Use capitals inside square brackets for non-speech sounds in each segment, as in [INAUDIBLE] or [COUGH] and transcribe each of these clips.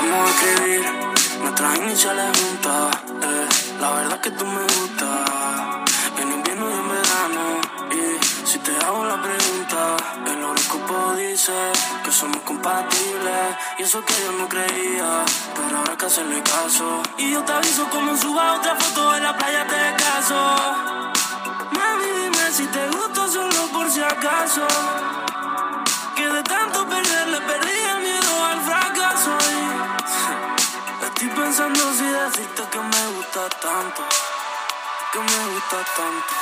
Vamos a escribir nuestras iniciales juntas. eh. La verdad que tú me gustas. En invierno y en verano. Y si te hago la pregunta, el horóscopo dice que somos compatibles. Y eso que yo no creía. Pero ahora que hacerle caso. Y yo te aviso como suba otra foto en la playa te caso. Mami, dime si te gusto solo por si acaso. Pensando si decirte que me gusta tanto. Que me gusta tanto.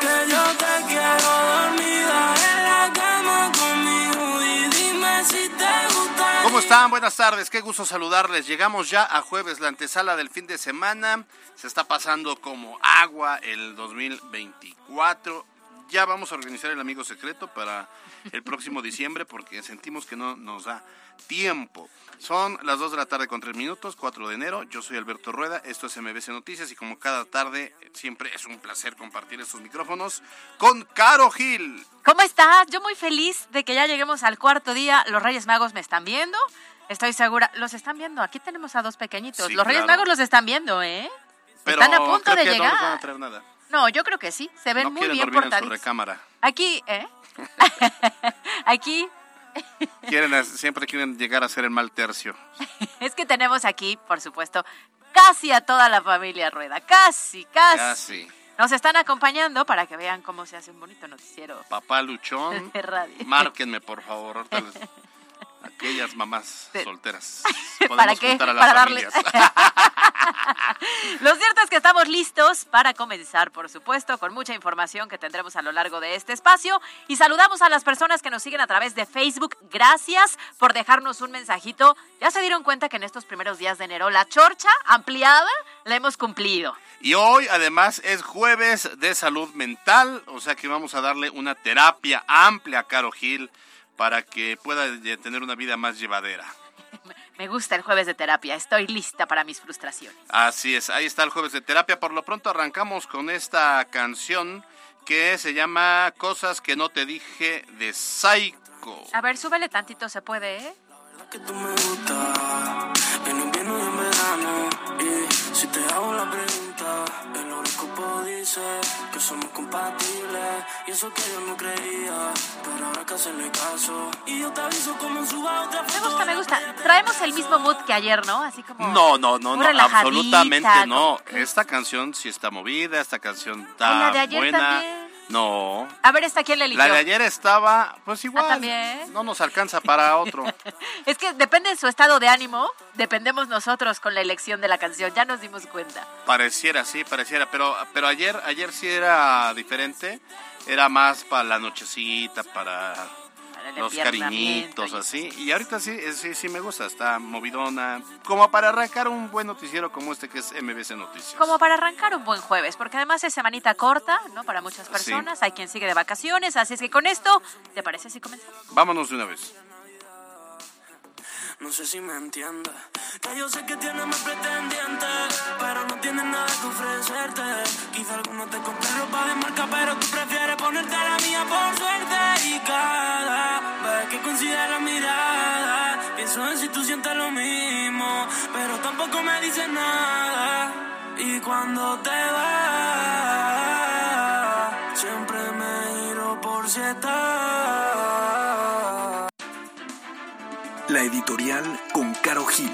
Que yo te quiero dormida en la cama conmigo. Y dime si te gusta. ¿Cómo están? Buenas tardes, qué gusto saludarles. Llegamos ya a jueves, la antesala del fin de semana. Se está pasando como agua el 2024. Ya vamos a organizar el amigo secreto para el próximo diciembre porque sentimos que no nos da tiempo. Son las 2 de la tarde con 3 minutos, 4 de enero. Yo soy Alberto Rueda, esto es MBC Noticias y como cada tarde siempre es un placer compartir estos micrófonos con Caro Gil. ¿Cómo estás? Yo muy feliz de que ya lleguemos al cuarto día. Los Reyes Magos me están viendo. Estoy segura. Los están viendo. Aquí tenemos a dos pequeñitos. Sí, los Reyes claro. Magos los están viendo, ¿eh? Pero están a punto creo de que llegar. no nos van a traer nada. No, yo creo que sí. Se ven no muy bien dormir en su portaditos. recámara. Aquí, ¿eh? [LAUGHS] aquí Quieren, siempre quieren llegar a ser el mal tercio. [LAUGHS] es que tenemos aquí, por supuesto, casi a toda la familia Rueda. Casi, casi. Casi. Nos están acompañando para que vean cómo se hace un bonito noticiero Papá Luchón, [LAUGHS] de radio. márquenme por favor. ahorita les- Aquellas mamás solteras. [LAUGHS] ¿Para qué? a las Para darle- familias. [LAUGHS] Lo cierto es que estamos listos para comenzar, por supuesto, con mucha información que tendremos a lo largo de este espacio. Y saludamos a las personas que nos siguen a través de Facebook. Gracias por dejarnos un mensajito. Ya se dieron cuenta que en estos primeros días de enero la chorcha ampliada la hemos cumplido. Y hoy además es jueves de salud mental, o sea que vamos a darle una terapia amplia a Caro Gil para que pueda eh, tener una vida más llevadera. [LAUGHS] Me gusta el jueves de terapia. Estoy lista para mis frustraciones. Así es, ahí está el jueves de terapia. Por lo pronto arrancamos con esta canción que se llama Cosas que no te dije de Psycho. A ver, súbele tantito, ¿se puede, eh? que tú me gustas en invierno y en verano y si te hago la pregunta el horóscopo dice que somos compatibles y eso que yo no creía pero ahora hay que hacerle caso y yo te aviso como suba otra Me gusta, me gusta. Traemos el mismo mood que ayer, ¿no? Así como... No, no, no, no, absolutamente no. Esta canción sí está movida, esta canción ¿Y está la de ayer buena. también? No. A ver, ¿esta quién le eligió? La de ayer estaba, pues igual. Ah, ¿también? No nos alcanza para otro. [LAUGHS] Es que depende de su estado de ánimo, dependemos nosotros con la elección de la canción, ya nos dimos cuenta. Pareciera, sí, pareciera, pero, pero ayer, ayer sí era diferente. Era más para la nochecita, Para el los cariñitos, así. Y ahorita sí, eh, sí, sí me gusta, está movidona. Como para arrancar un buen noticiero como este que es MBC Noticias. Como para arrancar un buen jueves, porque además es semanita corta, ¿no? Para muchas personas, hay quien sigue de vacaciones, así es que con esto, ¿te parece si comenzamos? Vámonos de una vez. No sé si me entiendes. Que yo sé que tienes más pretendientes, pero no tienes nada que ofrecerte. Quizá alguno te compre ropa de marca, pero tú prefieres ponerte la mía por suerte. Y cada vez que coincide la mirada, pienso en si tú sientes lo mismo, pero tampoco me dices nada. Y cuando te vas, siempre me giro por si estás. La editorial con Caro Gil.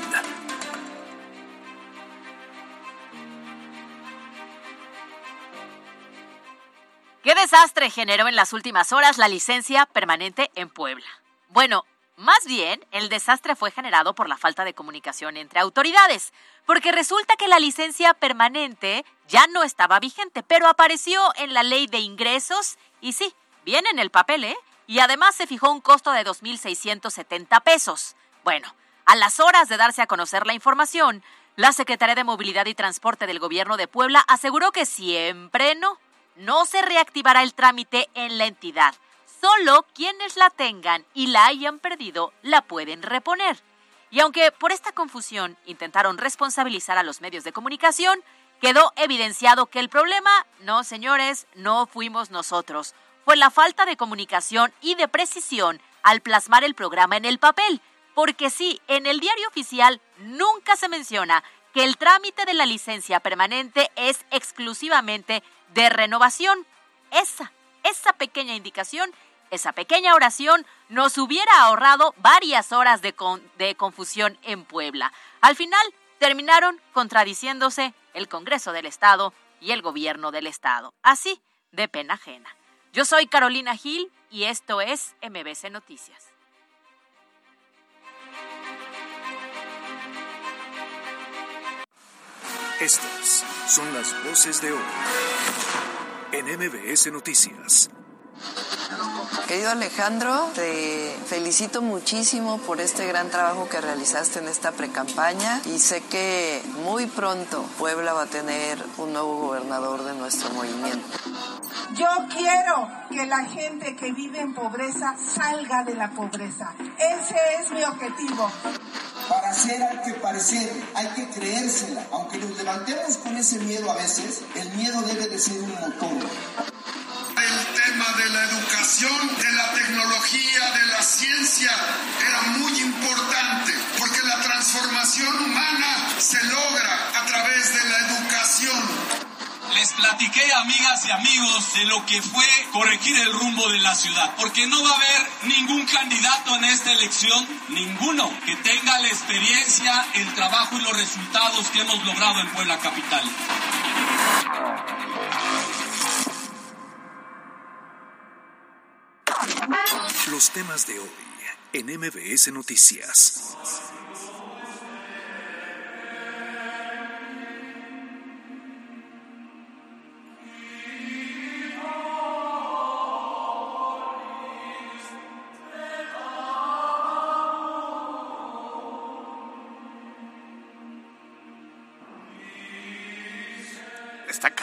¿Qué desastre generó en las últimas horas la licencia permanente en Puebla? Bueno, más bien, el desastre fue generado por la falta de comunicación entre autoridades, porque resulta que la licencia permanente ya no estaba vigente, pero apareció en la ley de ingresos y sí, viene en el papel, ¿eh? Y además se fijó un costo de 2.670 pesos. Bueno, a las horas de darse a conocer la información, la Secretaría de Movilidad y Transporte del Gobierno de Puebla aseguró que siempre no, no se reactivará el trámite en la entidad. Solo quienes la tengan y la hayan perdido la pueden reponer. Y aunque por esta confusión intentaron responsabilizar a los medios de comunicación, quedó evidenciado que el problema, no señores, no fuimos nosotros. Fue la falta de comunicación y de precisión al plasmar el programa en el papel porque sí, en el diario oficial nunca se menciona que el trámite de la licencia permanente es exclusivamente de renovación. Esa, esa pequeña indicación, esa pequeña oración nos hubiera ahorrado varias horas de, de confusión en Puebla. Al final terminaron contradiciéndose el Congreso del Estado y el Gobierno del Estado. Así, de pena ajena. Yo soy Carolina Gil y esto es MBC Noticias. Estas son las voces de hoy en MBS Noticias. Querido Alejandro, te felicito muchísimo por este gran trabajo que realizaste en esta precampaña y sé que muy pronto Puebla va a tener un nuevo gobernador de nuestro movimiento. Yo quiero que la gente que vive en pobreza salga de la pobreza. Ese es mi objetivo. Para hacer hay que parecer, hay que creérsela. Aunque nos levantemos con ese miedo a veces, el miedo debe de ser un motor. De la educación, de la tecnología, de la ciencia era muy importante porque la transformación humana se logra a través de la educación. Les platiqué, amigas y amigos, de lo que fue corregir el rumbo de la ciudad, porque no va a haber ningún candidato en esta elección, ninguno, que tenga la experiencia, el trabajo y los resultados que hemos logrado en Puebla Capital. Los temas de hoy en MBS Noticias.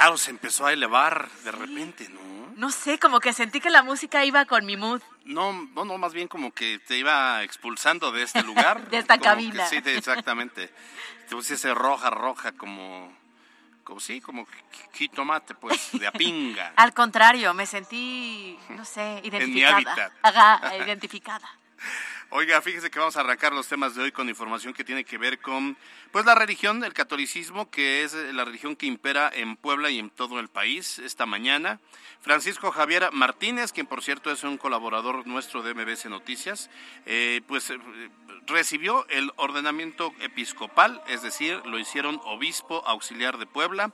Claro, se empezó a elevar de repente. No sé, como que sentí que la música iba con mi mood. No, no, no más bien como que te iba expulsando de este [LAUGHS] lugar. de esta cabina. sí, exactamente. Te pusiese roja, roja, como, como sí, como jitomate, pues, de apinga. [LAUGHS] Al contrario, me sentí, no sé, identificada. En mi hábitat. Ajá, identificada. [LAUGHS] Oiga, fíjese que vamos a arrancar los temas de hoy con información que tiene que ver con pues la religión, el catolicismo, que es la religión que impera en Puebla y en todo el país esta mañana. Francisco Javier Martínez, quien por cierto es un colaborador nuestro de MBC Noticias, eh, pues eh, recibió el ordenamiento episcopal, es decir, lo hicieron obispo auxiliar de Puebla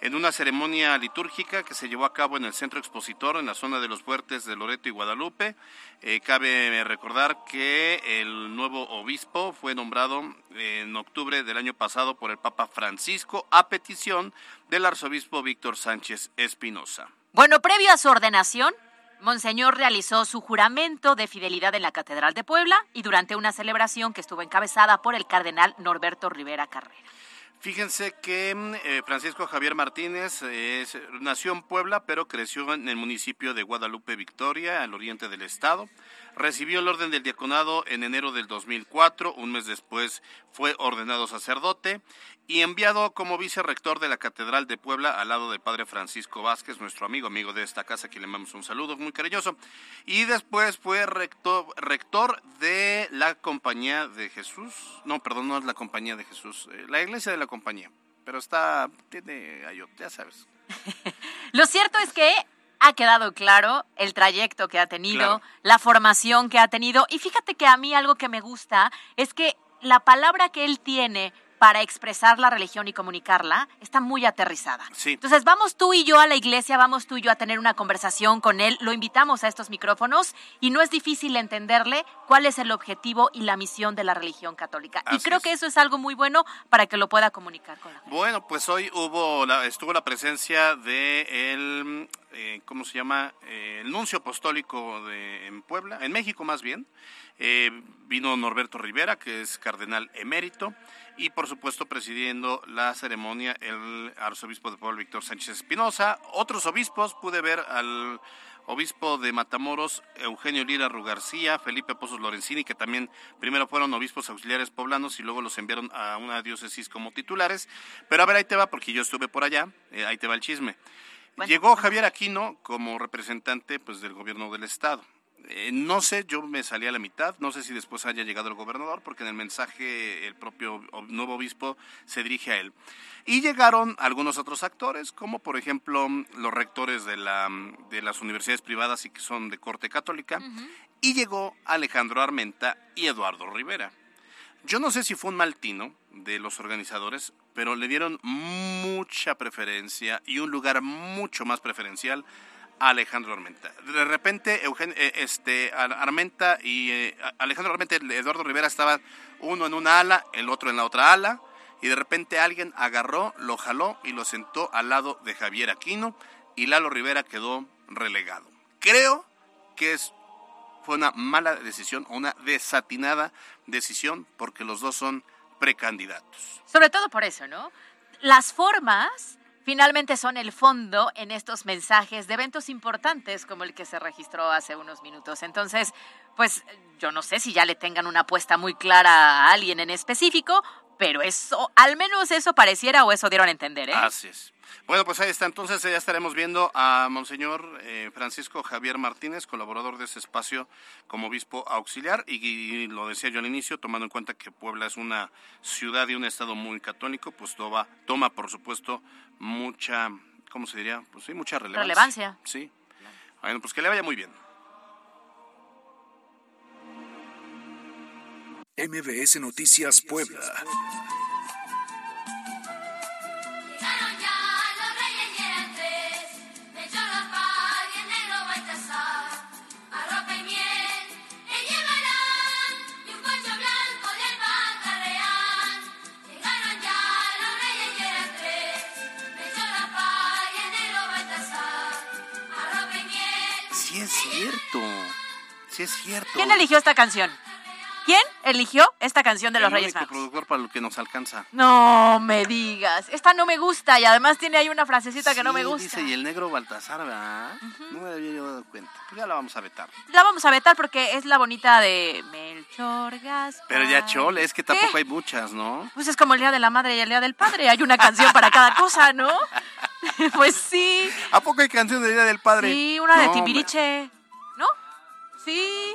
en una ceremonia litúrgica que se llevó a cabo en el centro expositor en la zona de los fuertes de Loreto y Guadalupe. Eh, cabe recordar que el nuevo obispo fue nombrado en octubre del año pasado por el Papa Francisco a petición del arzobispo Víctor Sánchez Espinosa. Bueno, previo a su ordenación, Monseñor realizó su juramento de fidelidad en la Catedral de Puebla y durante una celebración que estuvo encabezada por el cardenal Norberto Rivera Carrera. Fíjense que mm, eh, Francisco Javier Martínez nació en Puebla, pero creció en el municipio de Guadalupe Victoria, al oriente del estado. Recibió el orden del diaconado en enero del 2004, un mes después fue ordenado sacerdote y enviado como vicerrector de la Catedral de Puebla al lado del padre Francisco Vázquez, nuestro amigo, amigo de esta casa, que le mandamos un saludo muy cariñoso. Y después fue rector, rector de la Compañía de Jesús, no, perdón, no es la Compañía de Jesús, eh, la iglesia de la Compañía, pero está, tiene, ya sabes. [LAUGHS] Lo cierto es que ha quedado claro el trayecto que ha tenido, la formación que ha tenido. Y fíjate que a mí algo que me gusta es que la palabra que él tiene para expresar la religión y comunicarla está muy aterrizada. Sí. Entonces vamos tú y yo a la iglesia, vamos tú y yo a tener una conversación con él, lo invitamos a estos micrófonos y no es difícil entenderle cuál es el objetivo y la misión de la religión católica. y creo es. que eso es algo muy bueno para que lo pueda comunicar con la gente. Bueno, pues hoy hubo la, estuvo la presencia de el eh, ¿cómo se llama? Eh, el nuncio apostólico de, en Puebla, en México más bien. Eh, vino Norberto Rivera, que es cardenal emérito, y por supuesto presidiendo la ceremonia el arzobispo de Puebla, Víctor Sánchez Espinosa. Otros obispos, pude ver al obispo de Matamoros, Eugenio Lira Rugarcía, Felipe Pozos Lorenzini, que también primero fueron obispos auxiliares poblanos y luego los enviaron a una diócesis como titulares. Pero a ver, ahí te va, porque yo estuve por allá, eh, ahí te va el chisme. Bueno. Llegó Javier Aquino como representante pues, del gobierno del Estado. Eh, no sé, yo me salí a la mitad, no sé si después haya llegado el gobernador, porque en el mensaje el propio nuevo obispo se dirige a él. Y llegaron algunos otros actores, como por ejemplo los rectores de, la, de las universidades privadas y que son de corte católica, y llegó Alejandro Armenta y Eduardo Rivera. Yo no sé si fue un mal tino de los organizadores, pero le dieron mucha preferencia y un lugar mucho más preferencial Alejandro Armenta. De repente, Eugen- eh, este, Ar- Armenta y eh, Alejandro Armenta y Eduardo Rivera estaban uno en una ala, el otro en la otra ala, y de repente alguien agarró, lo jaló y lo sentó al lado de Javier Aquino, y Lalo Rivera quedó relegado. Creo que es fue una mala decisión una desatinada decisión porque los dos son precandidatos. Sobre todo por eso, ¿no? Las formas finalmente son el fondo en estos mensajes de eventos importantes como el que se registró hace unos minutos. Entonces, pues yo no sé si ya le tengan una apuesta muy clara a alguien en específico, pero eso, al menos eso pareciera o eso dieron a entender, ¿eh? Así es. Bueno, pues ahí está. Entonces ya estaremos viendo a Monseñor eh, Francisco Javier Martínez, colaborador de ese espacio como obispo auxiliar. Y, lo decía yo al inicio, tomando en cuenta que Puebla es una ciudad y un estado muy católico, pues toma por supuesto, mucha, ¿cómo se diría? Pues sí, mucha relevancia. Relevancia. Sí. Bueno, pues que le vaya muy bien. MBS Noticias Puebla. Cierto. Sí es cierto. ¿Quién eligió esta canción? ¿Quién eligió esta canción de los Reyes Magos? productor para lo que nos alcanza. No me digas. Esta no me gusta y además tiene ahí una frasecita que no me gusta. Dice, y el negro Baltasar, ¿verdad? No me había yo dado cuenta. Pues ya la vamos a vetar. La vamos a vetar porque es la bonita de Melchor Gaspar. Pero ya chole, es que tampoco ¿Qué? hay muchas, ¿no? Pues es como el Día de la Madre y el Día del Padre. Hay una canción para cada [LAUGHS] cosa, ¿no? [LAUGHS] pues sí. ¿A poco hay canción de Día del Padre? Sí, una de Timbiriche. Sí.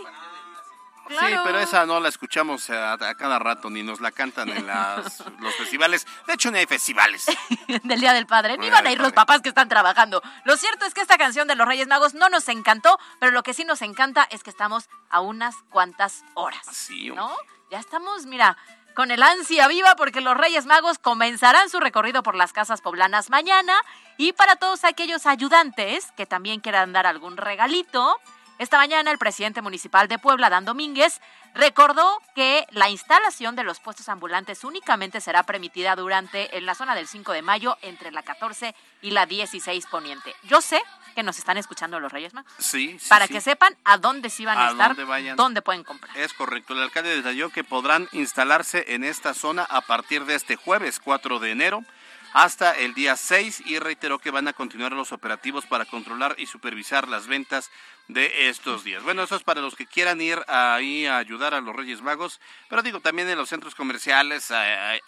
Sí, Claro. pero esa no la escuchamos a, a cada rato, ni nos la cantan en las, [LAUGHS] los festivales. De hecho, ni hay festivales. [LAUGHS] del Día del Padre. Ni van a ir los papás que están trabajando. Lo cierto es que esta canción de los Reyes Magos no nos encantó, pero lo que sí nos encanta es que estamos a unas cuantas horas. Sí. ¿No? Ya estamos, mira, con el ansia viva porque los Reyes Magos comenzarán su recorrido por las casas poblanas mañana. Y para todos aquellos ayudantes que también quieran dar algún regalito, esta mañana el presidente municipal de Puebla, Dan Domínguez, recordó que la instalación de los puestos ambulantes únicamente será permitida durante en la zona del 5 de mayo entre la 14 y la 16 poniente. Yo sé que nos están escuchando los Reyes Magos. Sí, sí, para sí. que sepan a dónde sí van a, A estar, dónde vayan. dónde pueden comprar. Es correcto. El alcalde detalló que podrán instalarse en esta zona a partir de este jueves 4 de enero hasta el día 6 y reiteró que van a continuar los operativos para controlar y supervisar las ventas de estos días. Bueno, eso es para los que quieran ir ahí a ayudar a los Reyes Magos, pero digo, también en los centros comerciales hay,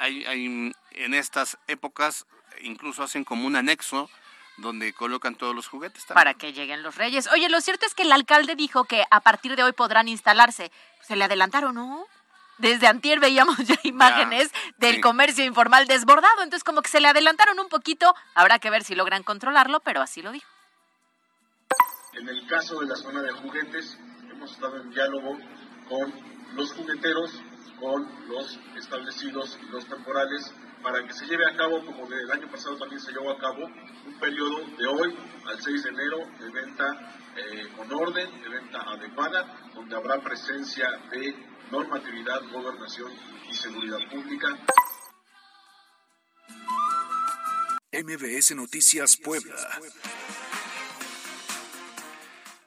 en estas épocas incluso hacen como un anexo donde colocan todos los juguetes. para que lleguen los reyes. Oye, lo cierto es que el alcalde dijo que a partir de hoy podrán instalarse. Se le adelantaron, ¿no? Desde antier veíamos ya imágenes del sí. comercio informal desbordado, entonces como que se le adelantaron un poquito. Habrá que ver si logran controlarlo, pero así lo dijo. En el caso de la zona de juguetes, hemos estado en diálogo con los jugueteros con los establecidos y los temporales para que se lleve a cabo, como del año pasado también se llevó a cabo, un periodo de hoy al 6 de enero de venta eh, con orden, de venta adecuada, donde habrá presencia de normatividad, gobernación y seguridad pública. MBS Noticias Puebla.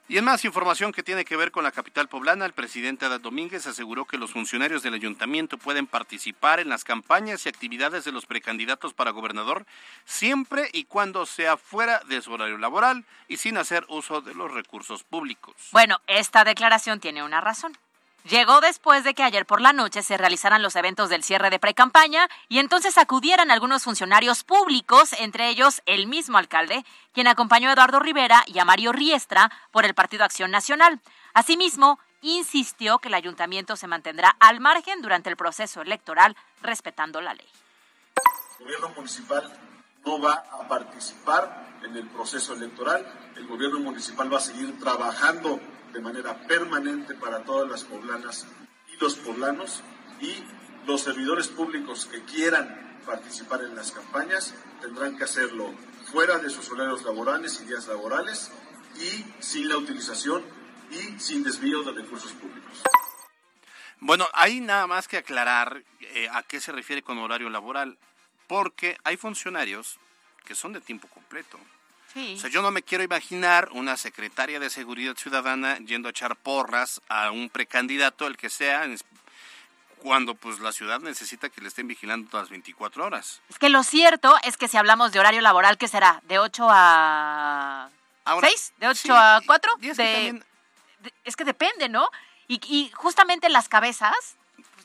Y en más información que tiene que ver con la capital poblana, el presidente Adán Domínguez aseguró que los funcionarios del ayuntamiento pueden participar en las campañas y actividades de los precandidatos para gobernador siempre y cuando sea fuera de su horario laboral y sin hacer uso de los recursos públicos. Bueno, esta declaración tiene una razón. Llegó después de que ayer por la noche se realizaran los eventos del cierre de precampaña y entonces acudieran algunos funcionarios públicos, entre ellos el mismo alcalde, quien acompañó a Eduardo Rivera y a Mario Riestra por el Partido Acción Nacional. Asimismo, insistió que el ayuntamiento se mantendrá al margen durante el proceso electoral, respetando la ley. El gobierno municipal no va a participar en el proceso electoral. El gobierno municipal va a seguir trabajando de manera permanente para todas las poblanas y los poblanos y los servidores públicos que quieran participar en las campañas tendrán que hacerlo fuera de sus horarios laborales y días laborales y sin la utilización y sin desvío de recursos públicos. Bueno, hay nada más que aclarar eh, a qué se refiere con horario laboral, porque hay funcionarios que son de tiempo completo. Sí. O sea, yo no me quiero imaginar una secretaria de Seguridad Ciudadana yendo a echar porras a un precandidato, el que sea, cuando pues la ciudad necesita que le estén vigilando todas las 24 horas. Es que lo cierto es que si hablamos de horario laboral, ¿qué será? ¿De 8 a Ahora, 6? ¿De 8 sí, a 4? y es que también- de- es que depende, ¿no? Y, y justamente las cabezas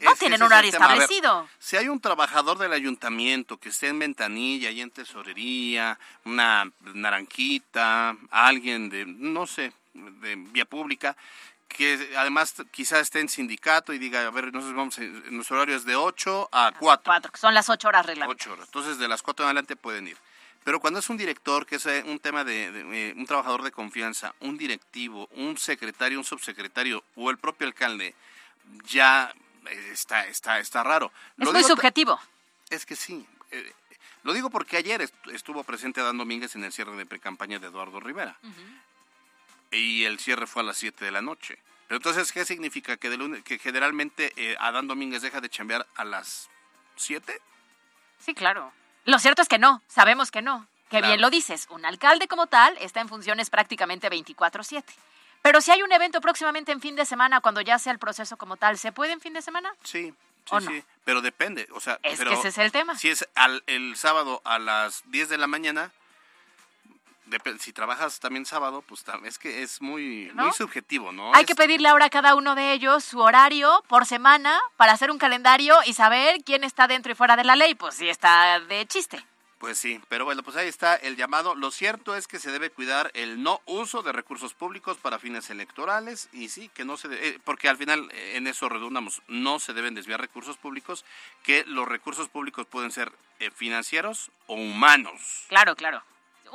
no Es tienen el horario ver, establecido. Si hay un trabajador del ayuntamiento que esté en ventanilla y en tesorería, una naranquita, alguien de, no sé, de vía pública, que además quizás esté en sindicato y diga, a ver, nosotros vamos, nuestro horario es de 8 a 4. Cuatro, que son las 8 horas reglamentarias. Ocho horas. Entonces, de las cuatro en adelante pueden ir. Pero cuando es un director, que es eh, un tema de, de, eh, un trabajador de confianza, un directivo, un secretario, un subsecretario o el propio alcalde, ya está, está, está raro. Es muy subjetivo. Es que sí. eh, lo digo porque ayer est- estuvo presente Adán Domínguez en el cierre de precampaña de Eduardo Rivera. Y el cierre fue a las 7 de la noche. Pero entonces, ¿qué significa? ¿Que, de lunes- que generalmente eh, Adán Domínguez deja de chambear a las 7? Sí, claro. Lo cierto es que no, sabemos que no. Que Claro. bien lo dices, un alcalde como tal está en funciones prácticamente 24/7. Pero si hay un evento próximamente en fin de semana, cuando ya sea el proceso como tal, ¿se puede en fin de semana? Sí, sí, ¿O no? sí. Pero depende. O sea, Es pero que ese es el tema. Si es al- el sábado a las 10 de la mañana, si trabajas también sábado, pues es que es muy, ¿No? muy subjetivo, ¿no? Hay Es- que pedirle ahora a cada uno de ellos su horario por semana para hacer un calendario y saber quién está dentro y fuera de la ley. Pues sí, está de chiste. Pues sí, pero bueno, pues ahí está el llamado. Lo cierto es que se debe cuidar el no uso de recursos públicos para fines electorales y sí, que no se de- eh, porque al final eh, en eso redundamos, no se deben desviar recursos públicos, que los recursos públicos pueden ser eh, financieros o humanos. Claro, claro.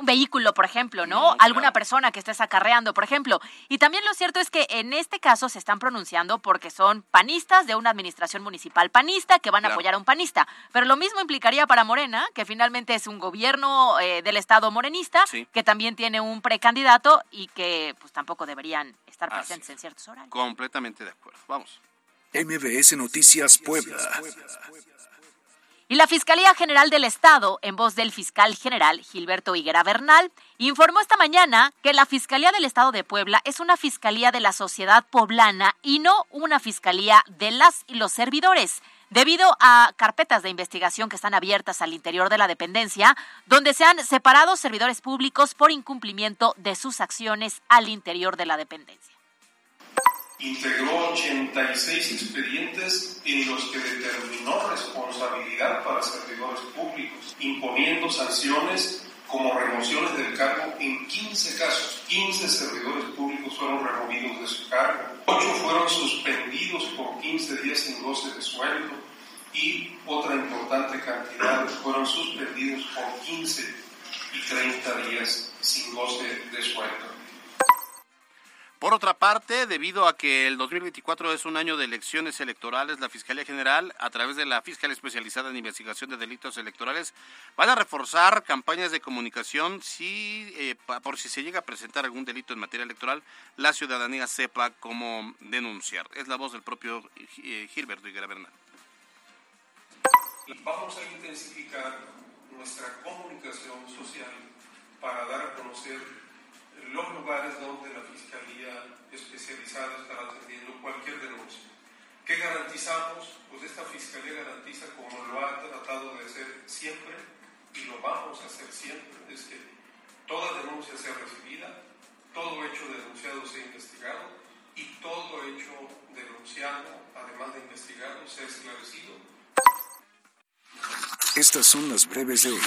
Un vehículo, por ejemplo, ¿no? Alguna claro. persona que estés acarreando, por ejemplo. Y también lo cierto es que en este caso se están pronunciando porque son panistas de una administración municipal panista que van a Claro. apoyar a un panista. Pero lo mismo implicaría para Morena, que finalmente es un gobierno eh, del Estado morenista, Sí. que también tiene un precandidato y que pues tampoco deberían estar presentes es. en ciertos horarios. Completamente de acuerdo. Vamos. MBS Noticias Puebla. Y la Fiscalía General del Estado, en voz del fiscal general Gilberto Higuera Bernal, informó esta mañana que la Fiscalía del Estado de Puebla es una fiscalía de la sociedad poblana y no una fiscalía de las y los servidores, debido a carpetas de investigación que están abiertas al interior de la dependencia, donde se han separado servidores públicos por incumplimiento de sus acciones al interior de la dependencia. Integró 86 expedientes en los que determinó responsabilidad para servidores públicos, imponiendo sanciones como remociones del cargo en 15 casos. 15 servidores públicos fueron removidos de su cargo, 8 fueron suspendidos por 15 días sin goce de sueldo y otra importante cantidad fueron suspendidos por 15 y 30 días sin goce de sueldo. Por otra parte, debido a que el 2024 es un año de elecciones electorales, la Fiscalía General, a través de la Fiscalía Especializada en Investigación de Delitos Electorales, van a reforzar campañas de comunicación si, eh, por si se llega a presentar algún delito en materia electoral, la ciudadanía sepa cómo denunciar. Es la voz del propio eh, Gilberto Higuera Bernal. Vamos a intensificar nuestra comunicación social para dar a conocer los lugares donde la Fiscalía especializada estará atendiendo cualquier denuncia. ¿Qué garantizamos? Pues esta Fiscalía garantiza, como lo ha tratado de hacer siempre, y lo vamos a hacer siempre, es que toda denuncia sea recibida, todo hecho denunciado sea investigado y todo hecho denunciado, además de investigado, sea esclarecido Estas son las breves de hoy.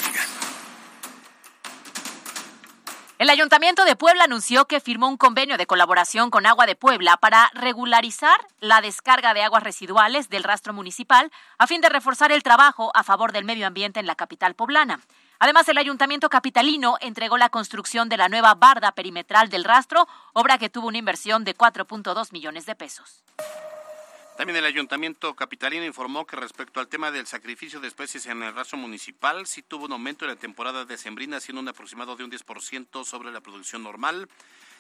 El Ayuntamiento de Puebla anunció que firmó un convenio de colaboración con Agua de Puebla para regularizar la descarga de aguas residuales del rastro municipal a fin de reforzar el trabajo a favor del medio ambiente en la capital poblana. Además, el Ayuntamiento capitalino entregó la construcción de la nueva barda perimetral del rastro, obra que tuvo una inversión de 4.2 millones de pesos. También el Ayuntamiento Capitalino informó que respecto al tema del sacrificio de especies en el rastro municipal, sí tuvo un aumento en la temporada decembrina, siendo un aproximado de un 10% sobre la producción normal,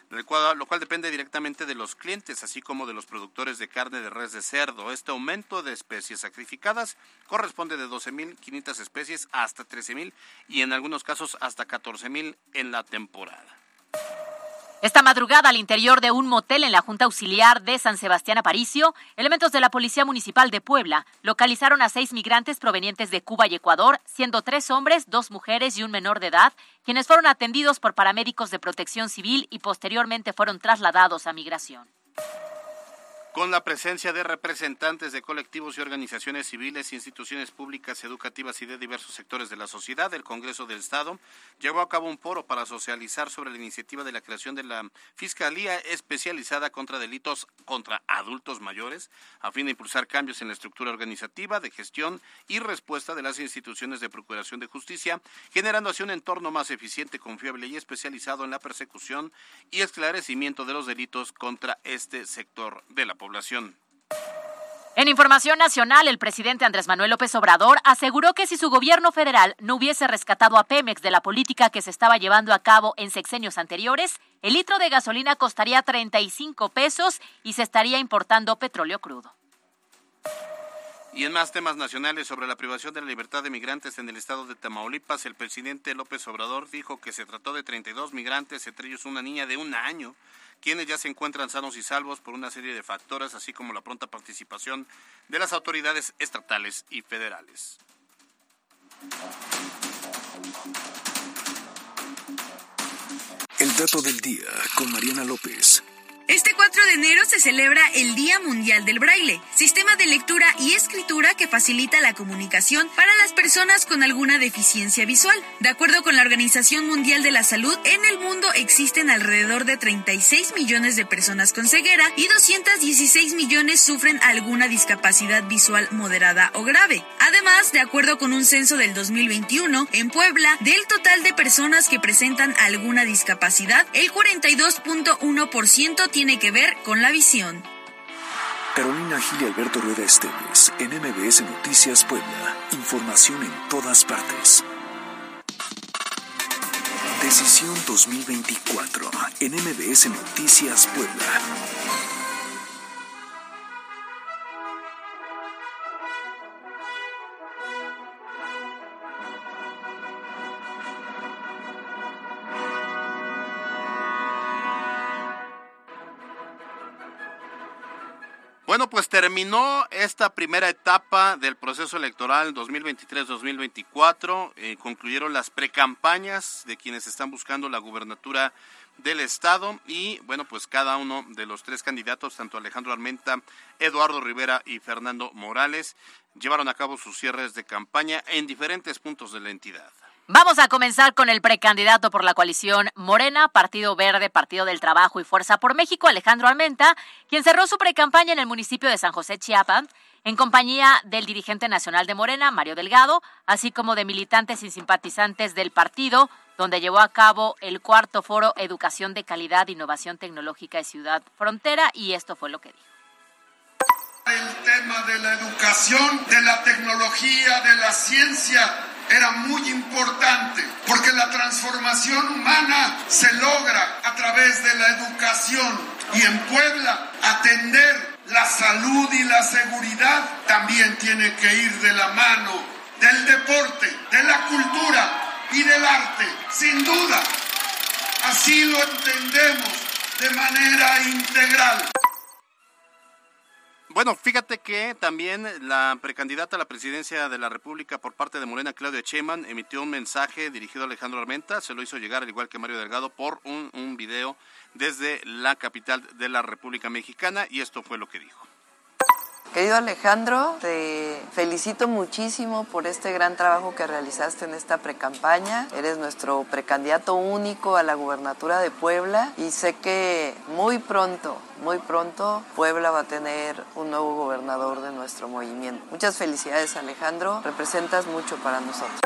lo cual depende directamente de los clientes, así como de los productores de carne de res de cerdo. Este aumento de especies sacrificadas corresponde de 12.500 especies hasta 13.000 y en algunos casos hasta 14.000 en la temporada. Esta madrugada, al interior de un motel en la Junta Auxiliar de San Sebastián Aparicio, elementos de la Policía Municipal de Puebla localizaron a seis migrantes provenientes de Cuba y Ecuador, siendo tres hombres, dos mujeres y un menor de edad, quienes fueron atendidos por paramédicos de protección civil y posteriormente fueron trasladados a migración. Con la presencia de representantes de colectivos y organizaciones civiles, instituciones públicas, educativas y de diversos sectores de la sociedad, el Congreso del Estado llevó a cabo un foro para socializar sobre la iniciativa de la creación de la Fiscalía Especializada contra Delitos contra Adultos Mayores, a fin de impulsar cambios en la estructura organizativa, de gestión y respuesta de las instituciones de Procuración de Justicia, generando así un entorno más eficiente, confiable y especializado en la persecución y esclarecimiento de los delitos contra este sector de la población. En información nacional, el presidente Andrés Manuel López Obrador aseguró que si su gobierno federal no hubiese rescatado a Pemex de la política que se estaba llevando a cabo en sexenios anteriores, el litro de gasolina costaría 35 pesos y se estaría importando petróleo crudo. Y en más temas nacionales sobre la privación de la libertad de migrantes en el estado de Tamaulipas, el presidente López Obrador dijo que se trató de 32 migrantes, entre ellos una niña de un año, quienes ya se encuentran sanos y salvos por una serie de factores, así como la pronta participación de las autoridades estatales y federales. El dato del día con Mariana López. Este 4 de enero se celebra el Día Mundial del Braille, sistema de lectura y escritura que facilita la comunicación para las personas con alguna deficiencia visual. De acuerdo con la Organización Mundial de la Salud, en el mundo existen alrededor de 36 millones de personas con ceguera y 216 millones sufren alguna discapacidad visual moderada o grave. Además, de acuerdo con un censo del 2021, en Puebla, del total de personas que presentan alguna discapacidad, el 42.1% tiene que ver con la visión. Carolina Gil y Alberto Rueda Esteves en MBS Noticias Puebla. Información en todas partes. Decisión 2024 en MBS Noticias Puebla. Bueno, pues terminó esta primera etapa del proceso electoral 2023-2024. Eh, concluyeron las precampañas de quienes están buscando la gubernatura del estado y bueno, pues cada uno de los tres candidatos, tanto Alejandro Armenta, Eduardo Rivera y Fernando Morales, llevaron a cabo sus cierres de campaña en diferentes puntos de la entidad. Vamos a comenzar con el precandidato por la coalición Morena, Partido Verde, Partido del Trabajo y Fuerza por México, Alejandro Armenta, quien cerró su precampaña en el municipio de San José, Chiapas, en compañía del dirigente nacional de Morena, Mario Delgado, así como de militantes y simpatizantes del partido, donde llevó a cabo el cuarto foro Educación de Calidad, Innovación Tecnológica y Ciudad Frontera, y esto fue lo que dijo. El tema de la educación, de la tecnología, de la ciencia era muy importante porque la transformación humana se logra a través de la educación y en Puebla atender la salud y la seguridad también tiene que ir de la mano del deporte, de la cultura y del arte, sin duda. Así lo entendemos de manera integral. Bueno, fíjate que también la precandidata a la presidencia de la República por parte de Morena, Claudia Sheinbaum, emitió un mensaje dirigido a Alejandro Armenta, se lo hizo llegar al igual que Mario Delgado por un, un video desde la capital de la República Mexicana y esto fue lo que dijo. Querido Alejandro, te felicito muchísimo por este gran trabajo que realizaste en esta precampaña. Eres nuestro precandidato único a la gubernatura de Puebla y sé que muy pronto, muy pronto Puebla va a tener un nuevo gobernador de nuestro movimiento. Muchas felicidades Alejandro, representas mucho para nosotros.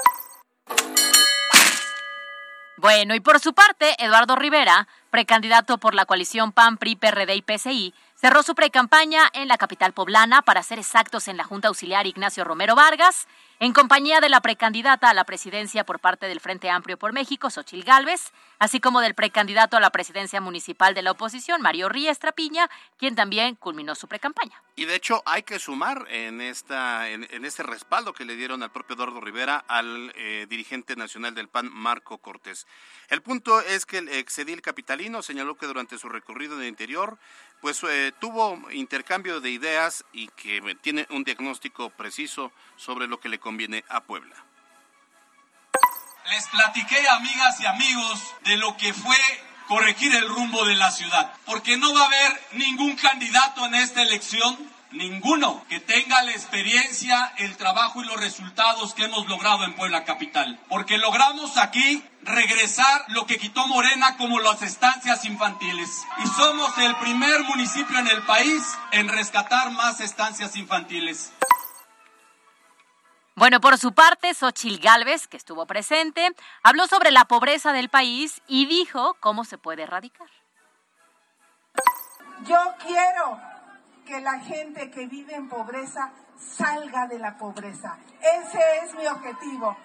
Bueno, y por su parte, Eduardo Rivera, precandidato por la coalición PAN, PRI, PRD y PCI, cerró su precampaña en la capital poblana, para ser exactos en la Junta Auxiliar Ignacio Romero Vargas, en compañía de la precandidata a la presidencia por parte del Frente Amplio por México, Xochil Gálvez, así como del precandidato a la presidencia municipal de la oposición, Mario Riestra Piña, quien también culminó su precampaña. Y de hecho hay que sumar en esta en, este respaldo que le dieron al propio Eduardo Rivera al eh, dirigente nacional del PAN, Marco Cortés. El punto es que el exedil capitalino señaló que durante su recorrido en el interior pues eh, tuvo intercambio de ideas y que tiene un diagnóstico preciso sobre lo que le conviene a Puebla. Les platiqué, amigas y amigos, de lo que fue corregir el rumbo de la ciudad, porque no va a haber ningún candidato en esta elección, ninguno, que tenga la experiencia, el trabajo y los resultados que hemos logrado en Puebla Capital, porque logramos aquí regresar lo que quitó Morena como las estancias infantiles. Y somos el primer municipio en el país en rescatar más estancias infantiles. Bueno, por su parte, Xochil Gálvez, que estuvo presente, habló sobre la pobreza del país y dijo cómo se puede erradicar. Yo quiero que la gente que vive en pobreza salga de la pobreza. Ese es mi objetivo.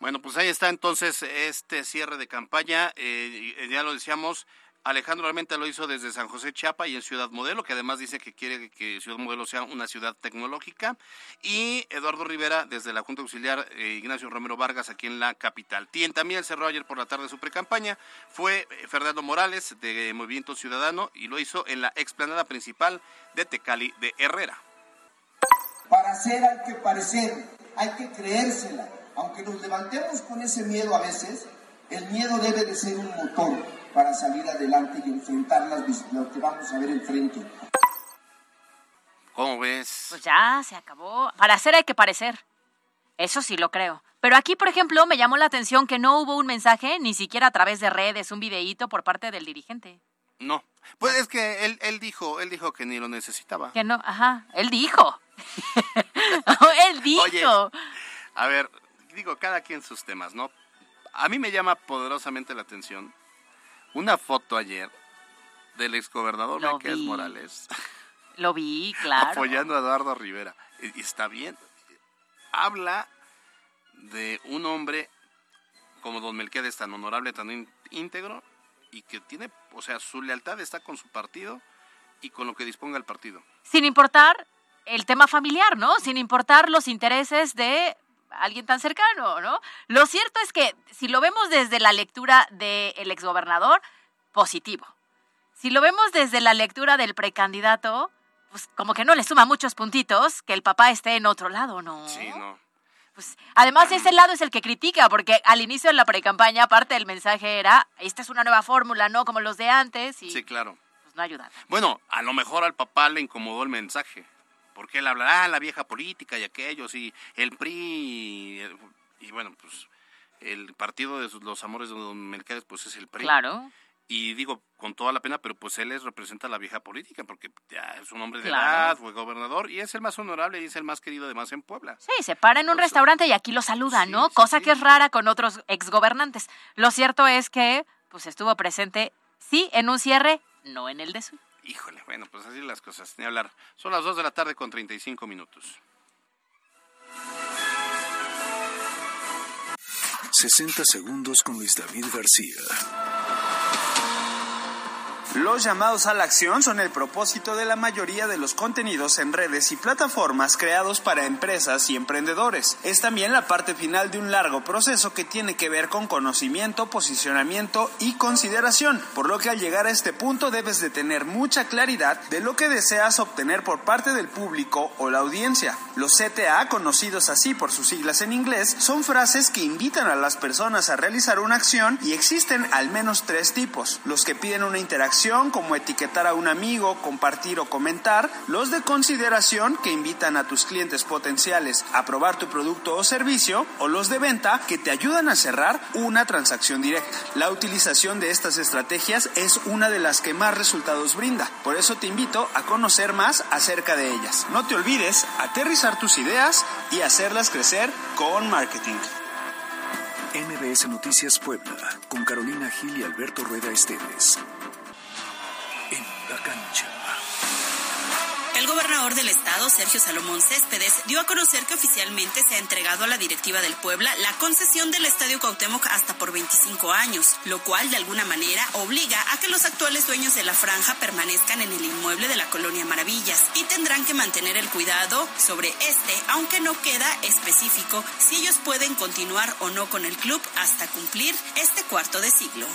Bueno, pues ahí está entonces este cierre de campaña. Eh, ya lo decíamos, Alejandro Armenta lo hizo desde San José Chiapa y en Ciudad Modelo, que además dice que quiere que Ciudad Modelo sea una ciudad tecnológica. Y Eduardo Rivera desde la Junta Auxiliar eh, Ignacio Romero Vargas aquí en la capital. Quien también cerró ayer por la tarde su precampaña fue eh, Fernando Morales de Movimiento Ciudadano y lo hizo en la explanada principal de Tecali de Herrera. Para hacer hay que parecer, hay que creérsela. Aunque nos levantemos con ese miedo a veces, el miedo debe de ser un motor para salir adelante y enfrentar las, lo que vamos a ver enfrente. ¿Cómo ves? Pues ya, se acabó. Para hacer hay que parecer. Eso sí lo creo. Pero aquí, por ejemplo, me llamó la atención que no hubo un mensaje, ni siquiera a través de redes, un videíto por parte del dirigente. No. Pues es que él, él dijo, él dijo que ni lo necesitaba. Que no, ajá, él dijo. [LAUGHS] él dijo. Oye, a ver, digo, cada quien sus temas, ¿no? A mí me llama poderosamente la atención una foto ayer del exgobernador vi. Morales Lo vi, [LAUGHS] claro. apoyando a Eduardo Rivera. Y, está bien. Habla de un hombre como don Melquiades tan honorable, tan ín- íntegro y que tiene, o sea, su lealtad está con su partido y con lo que disponga el partido. Sin importar el tema familiar, ¿no? Sin importar los intereses de alguien tan cercano, ¿no? Lo cierto es que si lo vemos desde la lectura del exgobernador, positivo. Si lo vemos desde la lectura del precandidato, pues como que no le suma muchos puntitos que el papá esté en otro lado, ¿no? Sí, no. Pues, además, ese lado es el que critica, porque al inicio de la precampaña, parte del mensaje era, esta es una nueva fórmula, ¿no? Como los de antes, y Sí, claro. pues no ayuda. Bueno, a lo mejor al papá le incomodó el mensaje, porque él hablará la vieja política y aquellos y el PRI y, bueno, pues el partido de los amores de don Melquiades pues es el PRI. Claro. Y digo, con toda la pena, pero pues él es, representa a la vieja política, porque ya es un hombre de Claro. edad, fue gobernador, y es el más honorable y es el más querido además en Puebla. Sí, se para en un restaurante y aquí lo saluda, ¿no? Cosa que es rara con otros exgobernantes. Lo cierto es que pues estuvo presente, sí, en un cierre, no en el de su. Híjole, bueno, pues así las cosas, ni hablar. Son las 2 de la tarde con 35 minutos. 60 segundos con Luis David García. Los llamados a la acción son el propósito de la mayoría de los contenidos en redes y plataformas creados para empresas y emprendedores. Es también la parte final de un largo proceso que tiene que ver con conocimiento, posicionamiento y consideración, por lo que al llegar a este punto debes de tener mucha claridad de lo que deseas obtener por parte del público o la audiencia. Los CTA, conocidos así por sus siglas en inglés, son frases que invitan a las personas a realizar una acción y existen al menos tres tipos. Los que piden una interacción como etiquetar a un amigo, compartir o comentar, los de consideración que invitan a tus clientes potenciales a probar tu producto o servicio, o los de venta que te ayudan a cerrar una transacción directa. La utilización de estas estrategias es una de las que más resultados brinda, por eso te invito a conocer más acerca de ellas. No te olvides aterrizar tus ideas y hacerlas crecer con marketing. MBS Noticias Puebla, con Carolina Gil y Alberto Rueda Esteves. Gobernador del estado, Sergio Salomón Céspedes, dio a conocer que oficialmente se ha entregado a la directiva del Puebla la concesión del Estadio Cuauhtémoc hasta por 25 años, lo cual de alguna manera obliga a que los actuales dueños de la franja permanezcan en el inmueble de la colonia Maravillas y tendrán que mantener el cuidado sobre este, aunque no queda específico si ellos pueden continuar o no con el club hasta cumplir este cuarto de siglo.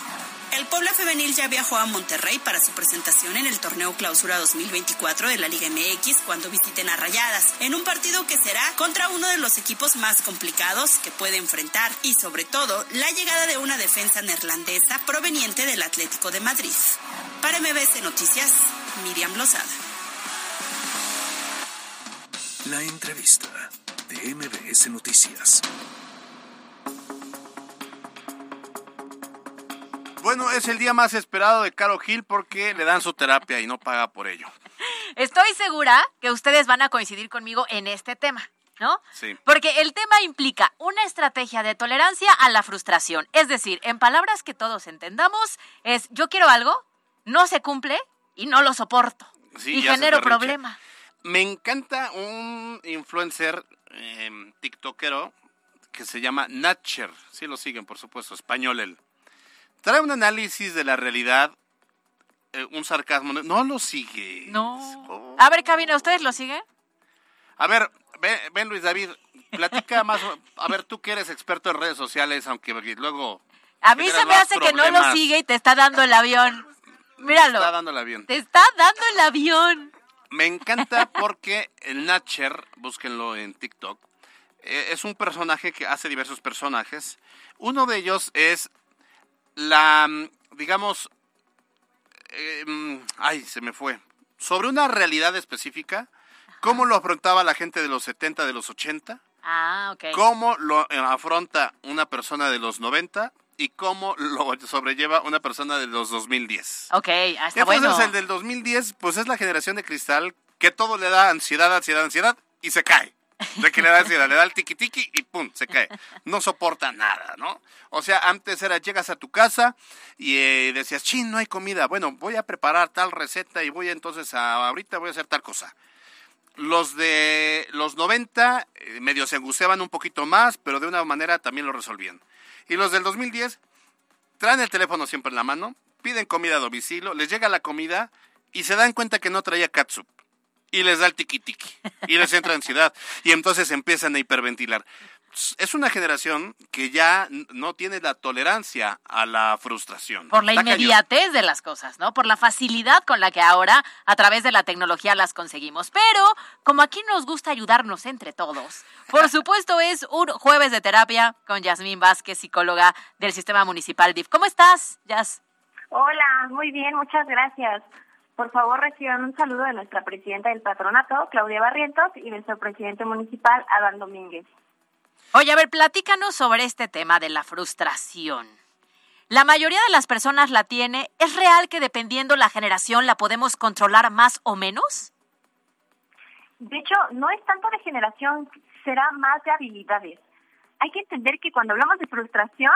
El Puebla Femenil ya viajó a Monterrey para su presentación en el torneo Clausura 2024 de la Liga MX cuando visiten a Rayadas, en un partido que será contra uno de los equipos más complicados que puede enfrentar y sobre todo la llegada de una defensa neerlandesa proveniente del Atlético de Madrid. Para MBC Noticias, Miriam Lozada. La entrevista de MBS Noticias. Bueno, es el día más esperado de Caro Gil porque le dan su terapia y no paga por ello. Estoy segura que ustedes van a coincidir conmigo en este tema, ¿no? Sí. Porque el tema implica una estrategia de tolerancia a la frustración. Es decir, en palabras que todos entendamos, es yo quiero algo, no se cumple y no lo soporto. Sí, y genero problema. Me encanta un influencer eh, tiktokero que se llama Natcher. Sí lo siguen, por supuesto, español él. Trae un análisis de la realidad, eh, un sarcasmo. No lo sigue. No. A ver, cabina, ¿ustedes lo siguen? A ver, ven, ven, Luis David, platica más. A ver, tú que eres experto en redes sociales, aunque luego... A mí se me hace que no lo sigue y te está dando el avión. Míralo. Está dándola bien. Te está dando el avión. Me encanta porque el Natcher, búsquenlo en TikTok, eh, es un personaje que hace diversos personajes. Uno de ellos es la, mm, digamos, eh, mm, ay, se me fue, sobre una realidad específica, cómo lo afrontaba la gente de los 70, de los 80, Ah, ok. cómo lo eh, afronta una persona de los 90 y cómo lo sobrelleva una persona de los 2010. Ok, ah, está Entonces bueno. el del 2010, pues es la generación de cristal que todo le da ansiedad, ansiedad, ansiedad y se cae. De que le da le da el tiki tiki y pum, se cae. No soporta nada, ¿no? O sea, antes era, llegas a tu casa y eh, decías, chin, no hay comida. Bueno, voy a preparar tal receta y voy entonces a, ahorita voy a hacer tal cosa. Los de los 90 eh, medio se angustiaban un poquito más, pero de una manera también lo resolvían. Y los del 2010 traen el teléfono siempre en la mano, piden comida a domicilio, les llega la comida y se dan cuenta que no traía catsup. Y les da el tiki tiki. Y les entra ansiedad. Y entonces empiezan a hiperventilar. Es una generación que ya no tiene la tolerancia a la frustración. Por la Está cañón. inmediatez de las cosas, ¿no? Por la facilidad con la que ahora, a través de la tecnología, las conseguimos. Pero, como aquí nos gusta ayudarnos entre todos, por supuesto es un jueves de terapia con Yasmín Vázquez, psicóloga del Sistema Municipal DIF. ¿Cómo estás, Yas? Hola, muy bien, muchas gracias. Por favor, reciban un saludo de nuestra presidenta del patronato, Claudia Barrientos, y nuestro presidente municipal, Adán Domínguez. Oye, a ver, platícanos sobre este tema de la frustración. La mayoría de las personas la tiene. ¿Es real que dependiendo la generación la podemos controlar más o menos? De hecho, no es tanto de generación, será más de habilidades. Hay que entender que cuando hablamos de frustración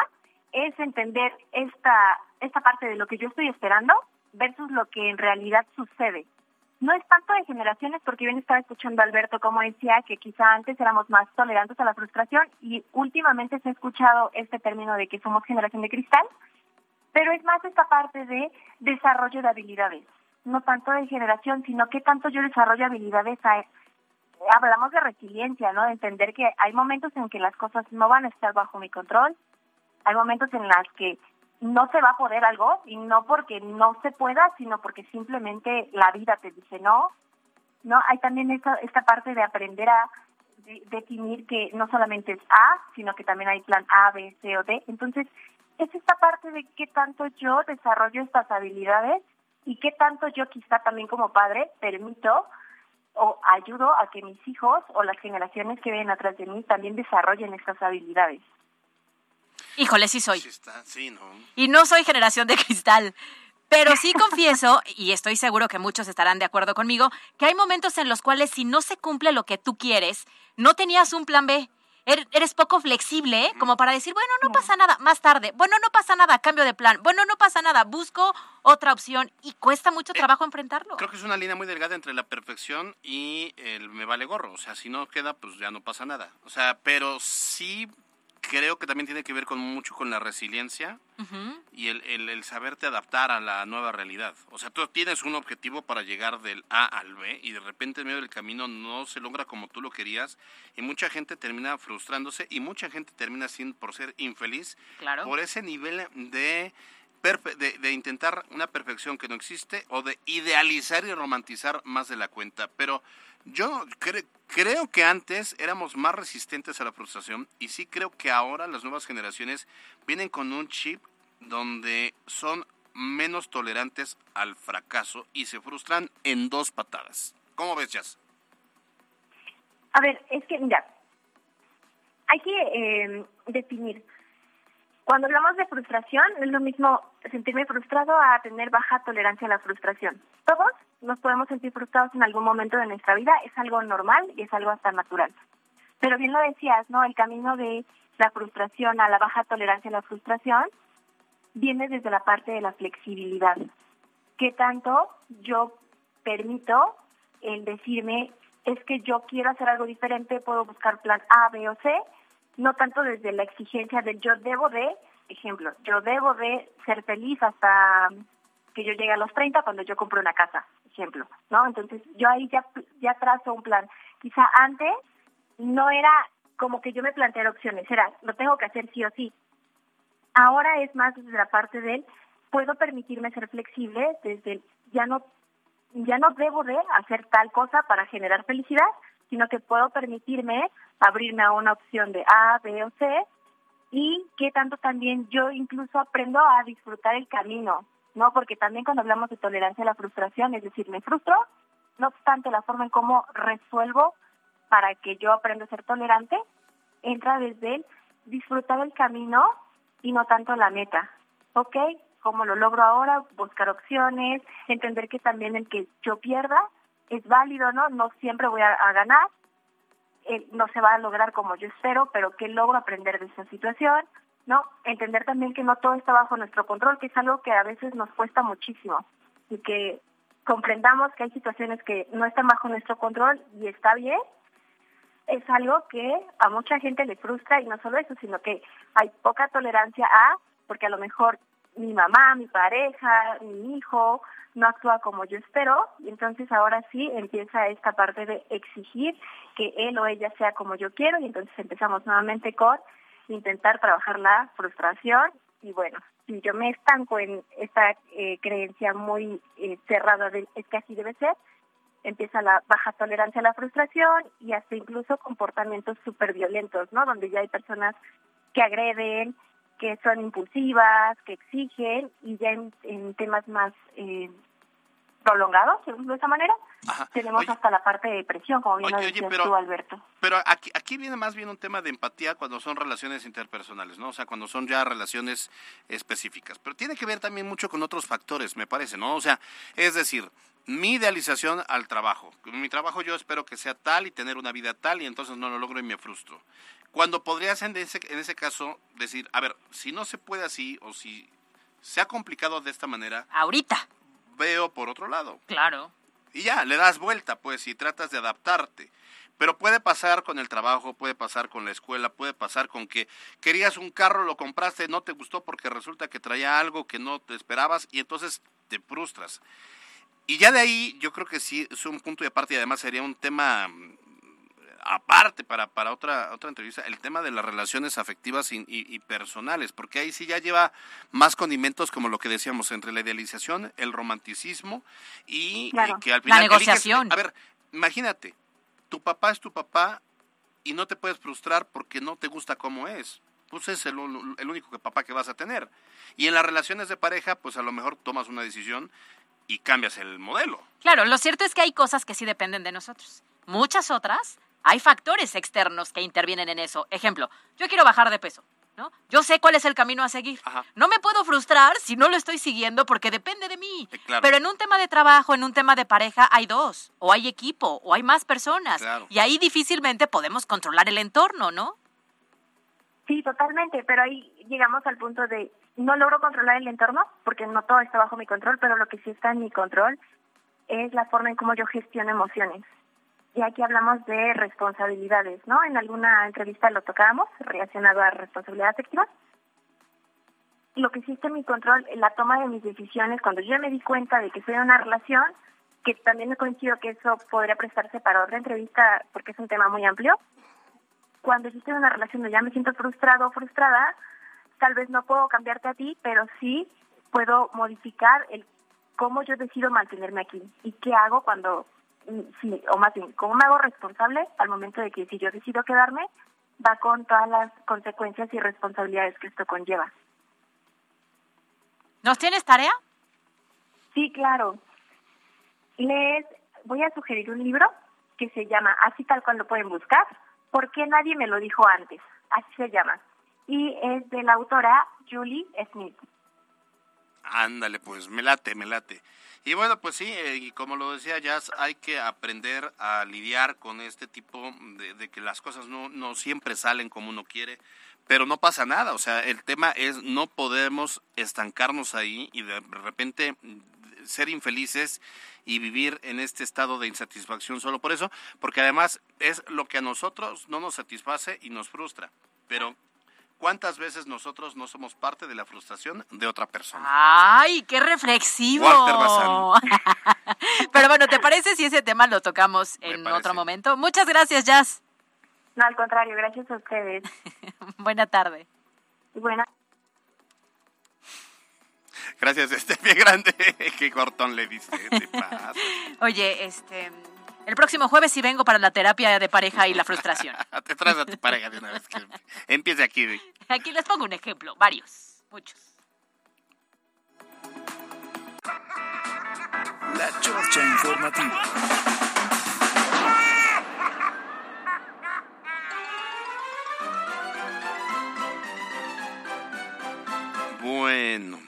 es entender esta, esta parte de lo que yo estoy esperando versus lo que en realidad sucede. No es tanto de generaciones porque bien estaba escuchando Alberto como decía que quizá antes éramos más tolerantes a la frustración y últimamente se ha escuchado este término de que somos generación de cristal, pero es más esta parte de desarrollo de habilidades, no tanto de generación, sino que tanto yo desarrollo habilidades a, hablamos de resiliencia, ¿no? De entender que hay momentos en que las cosas no van a estar bajo mi control, hay momentos en las que no se va a poder algo y no porque no se pueda, sino porque simplemente la vida te dice no. No, hay también esta, esta parte de aprender a de- definir que no solamente es A, sino que también hay plan A, B, C o D. Entonces, es esta parte de qué tanto yo desarrollo estas habilidades y qué tanto yo quizá también como padre permito o ayudo a que mis hijos o las generaciones que vienen atrás de mí también desarrollen estas habilidades. Híjole, sí soy. Está, sí, ¿no? Y no soy generación de cristal. Pero sí confieso, y estoy seguro que muchos estarán de acuerdo conmigo, que hay momentos en los cuales si no se cumple lo que tú quieres, no tenías un plan B. Er- Eres poco flexible, ¿eh? como para decir, bueno, no pasa nada, más tarde, bueno, no pasa nada, cambio de plan, bueno, no pasa nada, busco otra opción y cuesta mucho trabajo enfrentarlo. Creo que es una línea muy delgada entre la perfección y el me vale gorro. O sea, si no queda, pues ya no pasa nada. O sea, pero sí creo que también tiene que ver con mucho con la resiliencia y el, el, el saberte adaptar a la nueva realidad. O sea, tú tienes un objetivo para llegar del A al B y de repente en medio del camino no se logra como tú lo querías y mucha gente termina frustrándose y mucha gente termina sin, por ser infeliz Claro. por ese nivel de, de intentar una perfección que no existe o de idealizar y romantizar más de la cuenta. Pero yo cre- creo que antes éramos más resistentes a la frustración y sí creo que ahora las nuevas generaciones vienen con un chip donde son menos tolerantes al fracaso y se frustran en dos patadas. ¿Cómo ves, Jazz? A ver, es que, mira, hay que eh, definir. Cuando hablamos de frustración, es lo mismo sentirme frustrado a tener baja tolerancia a la frustración. Todos nos podemos sentir frustrados en algún momento de nuestra vida, es algo normal y es algo hasta natural. Pero bien lo decías, ¿no? El camino de la frustración a la baja tolerancia a la frustración viene desde la parte de la flexibilidad. ¿Qué tanto yo permito el decirme, es que yo quiero hacer algo diferente, puedo buscar plan A, B o C, no tanto desde la exigencia del yo debo de, ejemplo, yo debo de ser feliz hasta que yo llegue a los 30 cuando yo compro una casa, ejemplo, ¿no? Entonces yo ahí ya, ya trazo un plan. Quizá antes no era como que yo me planteara opciones, era, lo tengo que hacer sí o sí. Ahora es más desde la parte del, puedo permitirme ser flexible, desde el, ya no ya no debo de hacer tal cosa para generar felicidad, sino que puedo permitirme abrirme a una opción de A, B o C y que tanto también yo incluso aprendo a disfrutar el camino, ¿no? Porque también cuando hablamos de tolerancia a la frustración, es decir, me frustro, no obstante la forma en cómo resuelvo para que yo aprenda a ser tolerante, entra desde el disfrutar el camino y no tanto la meta, ¿ok? cómo lo logro ahora, buscar opciones, entender que también el que yo pierda es válido, ¿no? No siempre voy a, ganar, eh, no se va a lograr como yo espero, pero que logro aprender de esa situación, ¿no? Entender también que no todo está bajo nuestro control, que es algo que a veces nos cuesta muchísimo y que comprendamos que hay situaciones que no están bajo nuestro control y está bien, es algo que a mucha gente le frustra y no solo eso, sino que hay poca tolerancia a, porque a lo mejor mi mamá, mi pareja, mi hijo no actúa como yo espero y entonces ahora sí empieza esta parte de exigir que él o ella sea como yo quiero y entonces empezamos nuevamente con intentar trabajar la frustración y bueno, si yo me estanco en esta eh, creencia muy eh, cerrada de es que así debe ser, empieza la baja tolerancia a la frustración y hasta incluso comportamientos súper violentos, ¿no? Donde ya hay personas que agreden, que son impulsivas, que exigen y ya en, en temas más eh, prolongado, según de esa manera, Ajá. tenemos hasta la parte de depresión, como bien lo Oye, oye, decías pero- tú, Alberto. Pero aquí, aquí viene más bien un tema de empatía cuando son relaciones interpersonales, ¿no? O sea, cuando son ya relaciones específicas. Pero tiene que ver también mucho con otros factores, me parece, ¿no? O sea, es decir, mi idealización al trabajo. Mi trabajo yo espero que sea tal y tener una vida tal y entonces no lo logro y me frustro. Cuando podrías en ese, en ese caso decir, a ver, si no se puede así o si se ha complicado de esta manera, Ahorita, veo por otro lado. claro. Y ya, le das vuelta, pues, y tratas de adaptarte. Pero puede pasar con el trabajo, puede pasar con la escuela, puede pasar con que querías un carro, lo compraste, no te gustó porque resulta que traía algo que no te esperabas y entonces te frustras. Y ya de ahí yo creo que sí es un punto de aparte y además sería un tema aparte para, para otra, otra entrevista, el tema de las relaciones afectivas y, y- y personales, porque ahí sí ya lleva más condimentos como lo que decíamos, entre la idealización, el romanticismo y, Claro. y que al La final... eliges- negociación. a ver, imagínate, tu papá es tu papá y no te puedes frustrar porque no te gusta cómo es. Pues es el, el único que papá que vas a tener. Y en las relaciones de pareja, pues a lo mejor tomas una decisión y cambias el modelo. Claro, lo cierto es que hay cosas que sí dependen de nosotros. Muchas otras, hay factores externos que intervienen en eso. Ejemplo, yo quiero bajar de peso, ¿no? Yo sé cuál es el camino a seguir. No me puedo frustrar si no lo estoy siguiendo porque depende de mí. claro. Pero en un tema de trabajo, en un tema de pareja, hay dos, o hay equipo, o hay más personas. Claro. Y ahí difícilmente podemos controlar el entorno, ¿no? Sí, totalmente, pero ahí llegamos al punto de no logro controlar el entorno porque no todo está bajo mi control, pero lo que sí está en mi control es la forma en cómo yo gestiono emociones. Y aquí hablamos de responsabilidades, ¿no? En alguna entrevista lo tocábamos relacionado a responsabilidad afectiva. Lo que está en mi control, la toma de mis decisiones, cuando yo me di cuenta de que soy una relación, que también me coincido que eso podría prestarse para otra entrevista porque es un tema muy amplio, cuando en una relación donde ya me siento frustrado o frustrada, tal vez no puedo cambiarte a ti, pero sí puedo modificar el cómo yo decido mantenerme aquí y qué hago cuando, sí, o más bien, cómo me hago responsable al momento de que si yo decido quedarme, va con todas las consecuencias y responsabilidades que esto conlleva. ¿Nos tienes tarea? Sí, claro. Les voy a sugerir un libro que se llama, así tal cual lo pueden buscar, ¿Por qué nadie me lo dijo antes? Así se llama. Y es de la autora Julie Smith. Ándale, pues, me late, me late. Y bueno, pues sí, eh, y como lo decía Jazz, hay que aprender a lidiar con este tipo de, de que las cosas no, no siempre salen como uno quiere, pero no pasa nada. O sea, el tema es no podemos estancarnos ahí y de repente ser infelices y vivir en este estado de insatisfacción solo por eso, porque además es lo que a nosotros no nos satisface y nos frustra. Pero ¿cuántas veces nosotros no somos parte de la frustración de otra persona? ¡Ay, qué reflexivo! Walter. [LAUGHS] Pero bueno, ¿te parece si ese tema lo tocamos en otro momento? Muchas gracias, Jazz. No, al contrario, gracias a ustedes. [LAUGHS] Buena tarde. Y buena Gracias, este pie grande. [LAUGHS] Qué cortón le diste. Oye, este, el próximo jueves sí vengo para la terapia de pareja y la frustración. [LAUGHS] Te traes a tu pareja de una vez que empiece aquí. güey. Aquí les pongo un ejemplo, varios, muchos. La Chorcha Informativa. Bueno,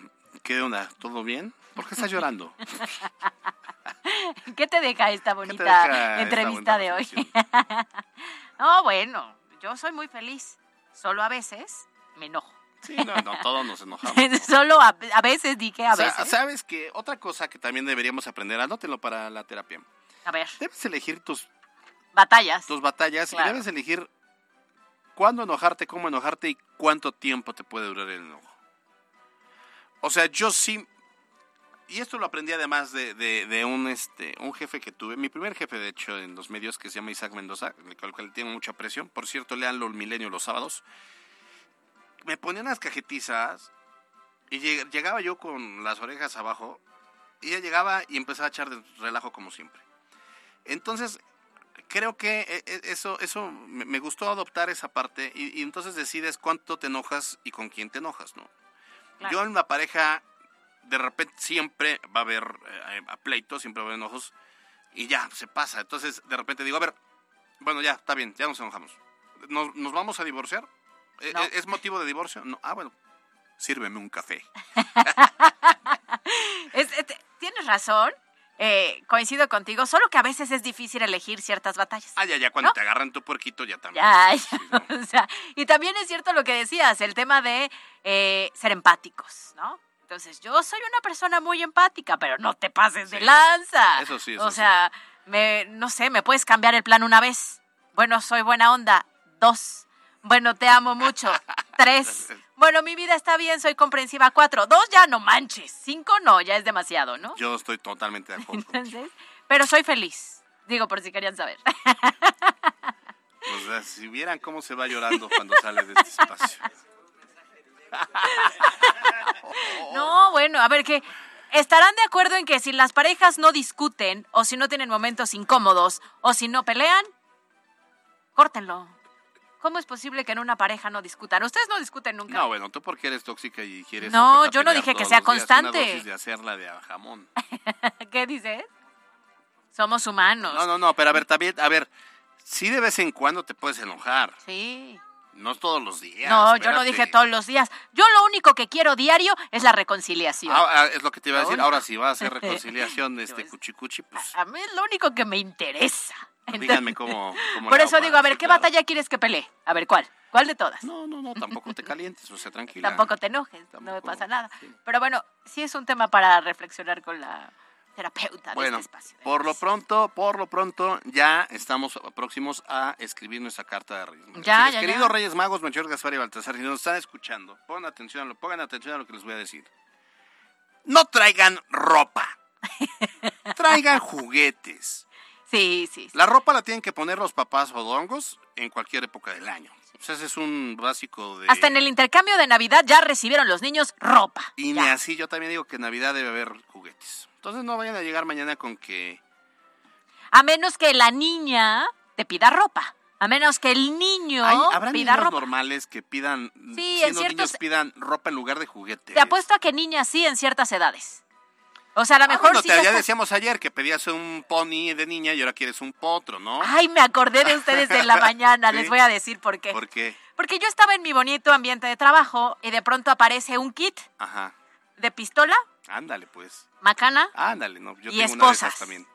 ¿qué onda? ¿Todo bien? ¿Por qué estás llorando? [LAUGHS] [LAUGHS] ¿Qué te deja esta bonita deja entrevista de hoy? [LAUGHS] no, bueno, yo soy muy feliz. Solo a veces me enojo. Sí, no, no, todos nos enojamos. [LAUGHS] Solo a, a veces dije a O sea, veces. ¿Sabes que Otra cosa que también deberíamos aprender, anótenlo para la terapia. A ver, Debes elegir tus, batallas. tus batallas Claro. y debes elegir cuándo enojarte, cómo enojarte y cuánto tiempo te puede durar el enojo. O sea, yo sí, y esto lo aprendí además de, de, de un, este, un jefe que tuve, mi primer jefe de hecho en los medios que se llama Isaac Mendoza, el cual, cual tengo mucha presión, por cierto, leanlo el milenio los sábados, me ponía unas cajetizas y lleg- llegaba yo con las orejas abajo y ella llegaba y empezaba a echar de relajo como siempre. Entonces, creo que e- e- eso, eso me gustó adoptar esa parte y, y entonces decides cuánto te enojas y con quién te enojas, ¿no? Claro. Yo en la pareja de repente siempre va a haber eh, a pleito, siempre va a haber enojos y ya, se pasa. Entonces, de repente digo, a ver, bueno, ya, está bien, ya nos enojamos. ¿Nos, nos vamos a divorciar? ¿E- No. e- ¿Es motivo de divorcio? No. Ah, bueno, sírveme un café. [LAUGHS] Es- es- tienes razón. eh, coincido contigo, solo que a veces es difícil elegir ciertas batallas. Ah, ya, ya, cuando ¿No? te agarran tu puerquito, ya también. Ya, ya, [LAUGHS] o sea, y también es cierto lo que decías, el tema de eh, ser empáticos, ¿no? Entonces, yo soy una persona muy empática, pero no te pases de lanza. Eso sí, eso O sí. sea, me, no sé, me puedes cambiar el plan una vez. Bueno, soy buena onda. Dos. Bueno, te amo mucho. [LAUGHS] Tres. [LAUGHS] Bueno, mi vida está bien, soy comprensiva. Cuatro. Dos ya no manches. Cinco no, ya es demasiado, ¿no? Yo estoy totalmente de acuerdo. Entonces, pero soy feliz. Digo, por si querían saber. [LAUGHS] O sea, si vieran cómo se va llorando cuando sale de este espacio. [LAUGHS] No, bueno, a ver que estarán de acuerdo en que si las parejas no discuten o si no tienen momentos incómodos o si no pelean, córtenlo. ¿Cómo es posible que en una pareja no discutan? Ustedes no discuten nunca. No, bueno, tú porque eres tóxica y quieres... No, yo no dije que sea días, constante. Una dosis de hacerla de jamón. [LAUGHS] ¿Qué dices? Somos humanos. No, no, no, pero a ver, también, a ver, sí de vez en cuando te puedes enojar. Sí. No todos los días. no, yo no dije todos los días. Yo lo único que quiero diario es la reconciliación. Ah, ah, es lo que te iba a decir. Ahora sí va a hacer [LAUGHS] reconciliación de este cuchicuchi, pues A mí es lo único que me interesa. díganme cómo, cómo [LAUGHS] Por eso digo, a ver, ¿qué claro. batalla quieres que pelee? A ver, ¿cuál? ¿Cuál de todas? No, no, no, tampoco te calientes, o sea, tranquila. Tampoco te enojes, no me pasa nada. Pero bueno, sí es un tema para reflexionar con la terapeuta Bueno, este espacio. por lo pronto, por lo pronto, ya estamos próximos a escribir nuestra carta de Reyes Magos. Ya, ya, Queridos ya. Reyes Magos, Melchor Gaspar y Baltasar, si nos están escuchando, pongan atención, a lo- pongan atención a lo que les voy a decir. No traigan ropa. [LAUGHS] traigan juguetes. Sí, sí. La ropa la tienen que poner los papás odongos en cualquier época del año. O sea, ese es un básico de... Hasta en el intercambio de Navidad ya recibieron los niños ropa. Y ni así, yo también digo que en Navidad debe haber juguetes. Entonces no vayan a llegar mañana con que... A menos que la niña te pida ropa. A menos que el niño Hay, ¿Habrá pida niños ropa. normales que pidan, Sí, en siendo ciertos- niños, pidan ropa en lugar de juguetes? Te apuesto a que niñas sí en ciertas edades. O sea, a lo Ah, mejor bueno, sí te- ya decíamos ayer que pedías un pony de niña y ahora quieres un potro, ¿no? Ay, me acordé de ustedes en la [LAUGHS] mañana, Sí. les voy a decir por qué. ¿Por qué? Porque yo estaba en mi bonito ambiente de trabajo y de pronto aparece un kit Ajá. de pistola, Ándale, pues. Macana. Ándale, no. Yo Y tengo una de esposas. esas también.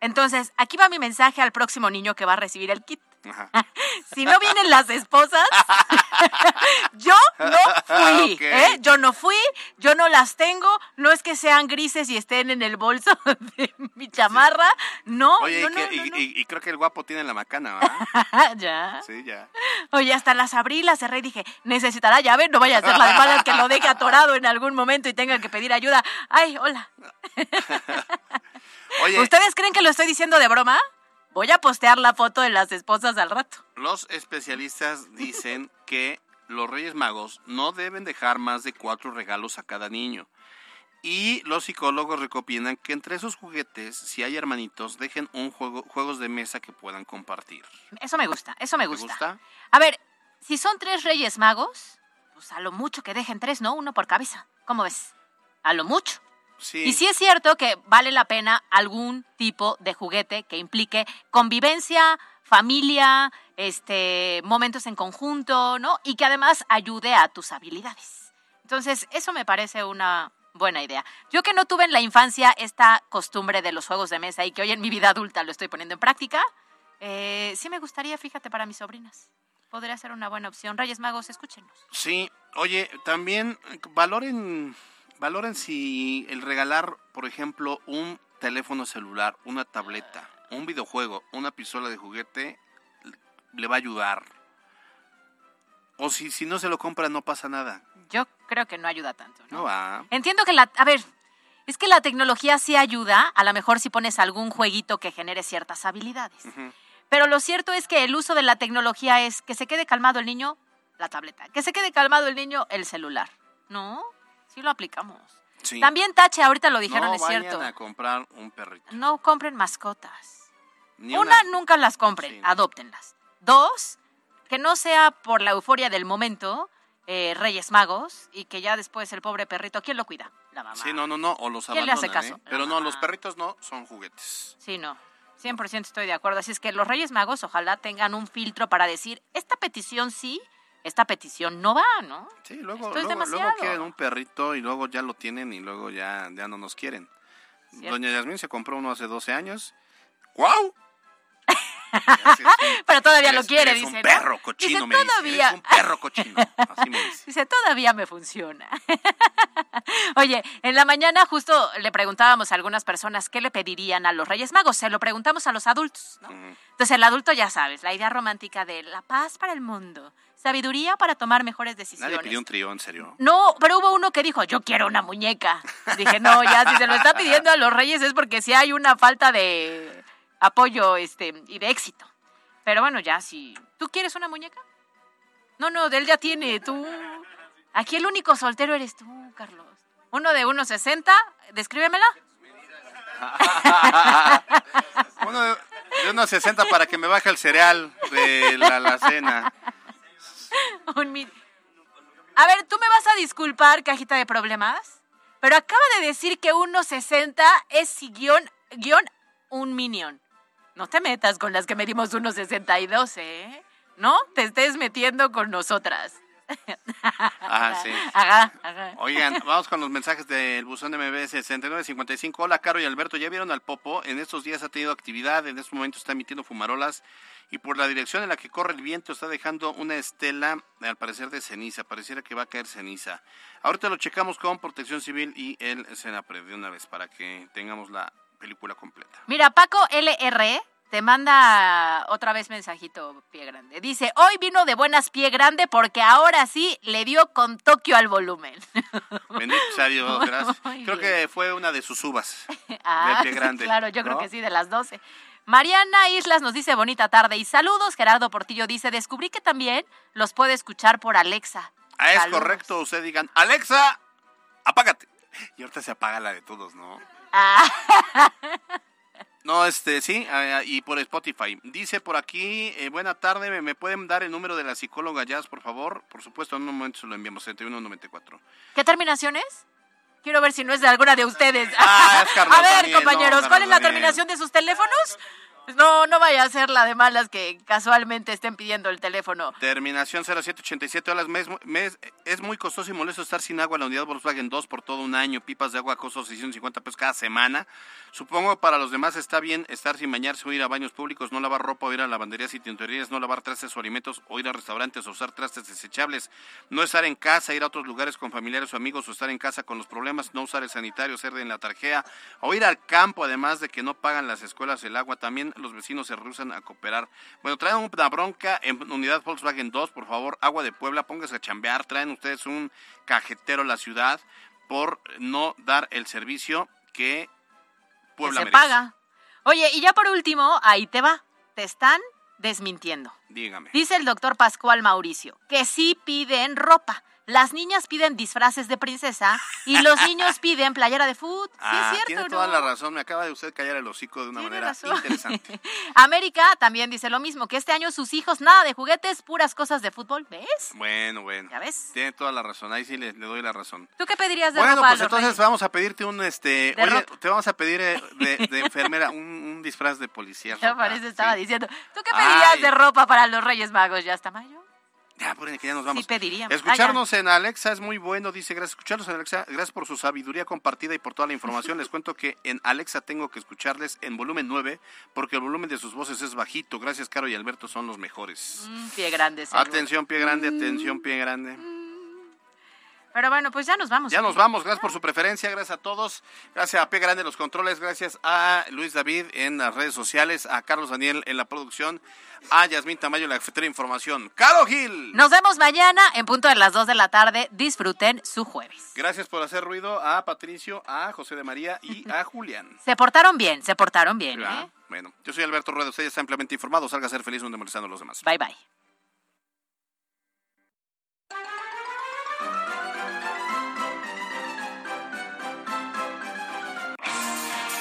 Entonces, aquí va mi mensaje al próximo niño que va a recibir el kit. [LAUGHS] Si no vienen las esposas, [LAUGHS] yo no fui, Ok. ¿eh? Yo no fui, yo no las tengo, no es que sean grises y estén en el bolso [LAUGHS] de mi chamarra, no, Oye, no, y, no, que- no, y- no. y- y creo que el guapo tiene la macana, ¿verdad? ya. Sí, ya. Oye, hasta las abrí, las cerré y dije, necesitará llave, no vaya a ser la de malas que lo deje atorado en algún momento y tenga que pedir ayuda. Ay, hola. Oye, ¿Ustedes creen que lo estoy diciendo de broma? Voy a postear la foto de las esposas al rato. los especialistas dicen [LAUGHS] que los Reyes Magos no deben dejar más de cuatro regalos a cada niño. Y los psicólogos recomiendan que entre esos juguetes, si hay hermanitos, dejen un juego, juegos de mesa que puedan compartir. Eso me gusta, eso me ¿Te gusta. gusta? A ver, si son tres reyes magos, pues a lo mucho que dejen tres, ¿no? Uno por cabeza. ¿Cómo ves? A lo mucho. Sí. Y sí es cierto que vale la pena algún tipo de juguete que implique convivencia, familia, este, momentos en conjunto, ¿no? Y que además ayude a tus habilidades. Entonces, eso me parece una buena idea. Yo que no tuve en la infancia esta costumbre de los juegos de mesa y que hoy en mi vida adulta lo estoy poniendo en práctica, eh, sí me gustaría, fíjate, para mis sobrinas. Podría ser una buena opción. Reyes Magos, escúchenos. Sí, oye, también valoren, valoren si el regalar, por ejemplo, un teléfono celular, una tableta, un videojuego, una pistola de juguete, le va a ayudar. O si, si no se lo compra, no pasa nada. Yo creo que no ayuda tanto. No va. Entiendo que la... A ver, es que la tecnología sí ayuda, a lo mejor si pones algún jueguito que genere ciertas habilidades. Pero lo cierto es que el uso de la tecnología es que se quede calmado el niño, la tableta. Que se quede calmado el niño, el celular. ¿No? Sí lo aplicamos. Sí. También Tache, ahorita lo dijeron, no es vayan cierto. a comprar un perrito. No compren mascotas. Ni Una, una- nunca las compren, adóptenlas. Dos, que no sea por la euforia del momento eh, Reyes Magos y que ya después el pobre perrito, ¿quién lo cuida? La mamá. Sí, no, no, no, o los ¿Quién le hace caso? ¿eh? Pero no, los perritos no, son juguetes. Sí, no. 100% estoy de acuerdo. Así es que los Reyes Magos ojalá tengan un filtro para decir, esta petición sí, esta petición no va, ¿no? Sí, luego, Esto es luego, luego quieren un perrito y luego ya lo tienen y luego ya, ya no nos quieren. Cierto. Doña Yasmín se compró uno hace 12 años. ¡Guau! [LAUGHS] Pero todavía lo quiere, dice. un perro cochino, Dice, me dice. todavía. Eres un perro cochino. Así me dice. [LAUGHS] Dice, todavía me funciona. [LAUGHS] Oye, en la mañana justo le preguntábamos a algunas personas qué le pedirían a los Reyes Magos. Se lo preguntamos a los adultos, ¿no? Entonces el adulto ya sabes, la idea romántica de la paz para el mundo, sabiduría para tomar mejores decisiones. Nadie pidió un trío, en serio. No, pero hubo uno que dijo, yo quiero una muñeca. Dije, no, ya, si se lo está pidiendo a los reyes es porque sí hay una falta de apoyo este, y de éxito. Pero bueno, ya, si... ¿Tú quieres una muñeca? No, no, él ya tiene, tú... Aquí el único soltero eres tú, Carlos. Uno de 1.60, descríbemela. [LAUGHS] Uno de, de unos 60 para que me baje el cereal de la, la cena. Un A ver, tú me vas a disculpar, cajita de problemas, pero acaba de decir que 1.60 es guion, guion un minion. No te metas con las que medimos 1.62, ¿eh? No te estés metiendo con nosotras. Ah, sí. Ajá, ajá. Oigan, vamos con los mensajes del buzón de MBS 6955. Hola, Caro y Alberto. ¿Ya vieron al Popo? En estos días ha tenido actividad, en este momento está emitiendo fumarolas y por la dirección en la que corre el viento está dejando una estela, al parecer de ceniza. Pareciera que va a caer ceniza. Ahorita lo checamos con Protección Civil y el Senapred de una vez para que tengamos la película completa. Mira, Paco LR te manda otra vez mensajito pie grande. Dice, hoy vino de buenas pie grande porque ahora sí le dio con Tokio al volumen. [LAUGHS] Bendito sea Dios, gracias. Creo que fue una de sus uvas. [LAUGHS] Ah, de pie sí, grande. claro, yo creo que sí, de las 12. Mariana Islas nos dice bonita tarde y saludos. Gerardo Portillo dice, descubrí que también los puede escuchar por Alexa. Ah, es Saludos. correcto, usted digan, Alexa, apágate. Y ahorita se apaga la de todos, ¿no? Ah, [LAUGHS] No, este, sí, y por Spotify. Dice por aquí, eh, buena tarde, ¿me, me pueden dar el número de la psicóloga Jazz, por favor? Por supuesto, en un momento se lo enviamos, 7194. ¿Qué terminación es? Quiero ver si no es de alguna de ustedes. Ah, es [LAUGHS] Carlos a ver, Daniel, compañeros, no, ¿cuál es la Daniel. terminación de sus teléfonos? Pues No, no vaya a ser la de malas que casualmente estén pidiendo el teléfono. Terminación 0787, hola, mes, mes- es muy costoso y molesto estar sin agua en la unidad Volkswagen 2 por todo un año, pipas de agua costo 650 pesos cada semana. Supongo para los demás está bien estar sin bañarse o ir a baños públicos, no lavar ropa o ir a lavanderías y tintorerías, no lavar trastes o alimentos o ir a restaurantes o usar trastes desechables, no estar en casa, ir a otros lugares con familiares o amigos o estar en casa con los problemas, no usar el sanitario, ser en la tarjea o ir al campo, además de que no pagan las escuelas el agua, también los vecinos se rehusan a cooperar. Bueno, traen una bronca en unidad Volkswagen 2, por favor, agua de Puebla, pónganse a chambear, traen ustedes un cajetero a la ciudad por no dar el servicio que Que Puebla se merece. paga. Oye, y ya por último, ahí te va. Te están desmintiendo. Dígame. Dice el doctor Pascual Mauricio que sí piden ropa. Las niñas piden disfraces de princesa y los [LAUGHS] niños piden playera de fútbol. Sí, Ah, es cierto, tiene ¿no? toda la razón. Me acaba de usted callar el hocico de una Tiene manera razón. interesante. [LAUGHS] América también dice lo mismo, que este año sus hijos nada de juguetes, puras cosas de fútbol. ¿Ves? Bueno, bueno. ¿Ya ves? Tiene toda la razón. Ahí sí le, le doy la razón. ¿Tú qué pedirías de Bueno, ropa a pues entonces reyes? vamos a pedirte un, este, oye, ropa. te vamos a pedir eh, de, [LAUGHS] de enfermera un, un disfraz de policía. Ya parece, estaba sí. diciendo. ¿Tú qué pedirías Ay. de ropa para los Reyes Magos? ¿Ya está mayo? Ya, ponen que ya nos vamos. Sí pediríamos. Escucharnos en Alexa es muy bueno, dice, gracias. Escucharnos en Alexa, gracias por su sabiduría compartida y por toda la información. Les cuento que en Alexa tengo que escucharles en volumen 9 porque el volumen de sus voces es bajito. Gracias, Caro y Alberto, son los mejores. Mm, pie grande. Atención, pie grande, atención, pie grande. Pero bueno, pues ya nos vamos. Ya nos vamos, gracias por su preferencia, gracias a todos, gracias a Pie Grande en los controles, gracias a Luis David en las redes sociales, a Carlos Daniel en la producción, a Yasmín Tamayo en la cafetería de información. ¡Caro Gil! Nos vemos mañana en punto de las 2 de la tarde. Disfruten su jueves. Gracias por hacer ruido a Patricio, a José de María y a [LAUGHS] Julián. Se portaron bien, se portaron bien. ¿eh? Bueno, yo soy Alberto Rueda, usted ya está ampliamente informado, salga a ser feliz donde molestando a los demás. Bye bye.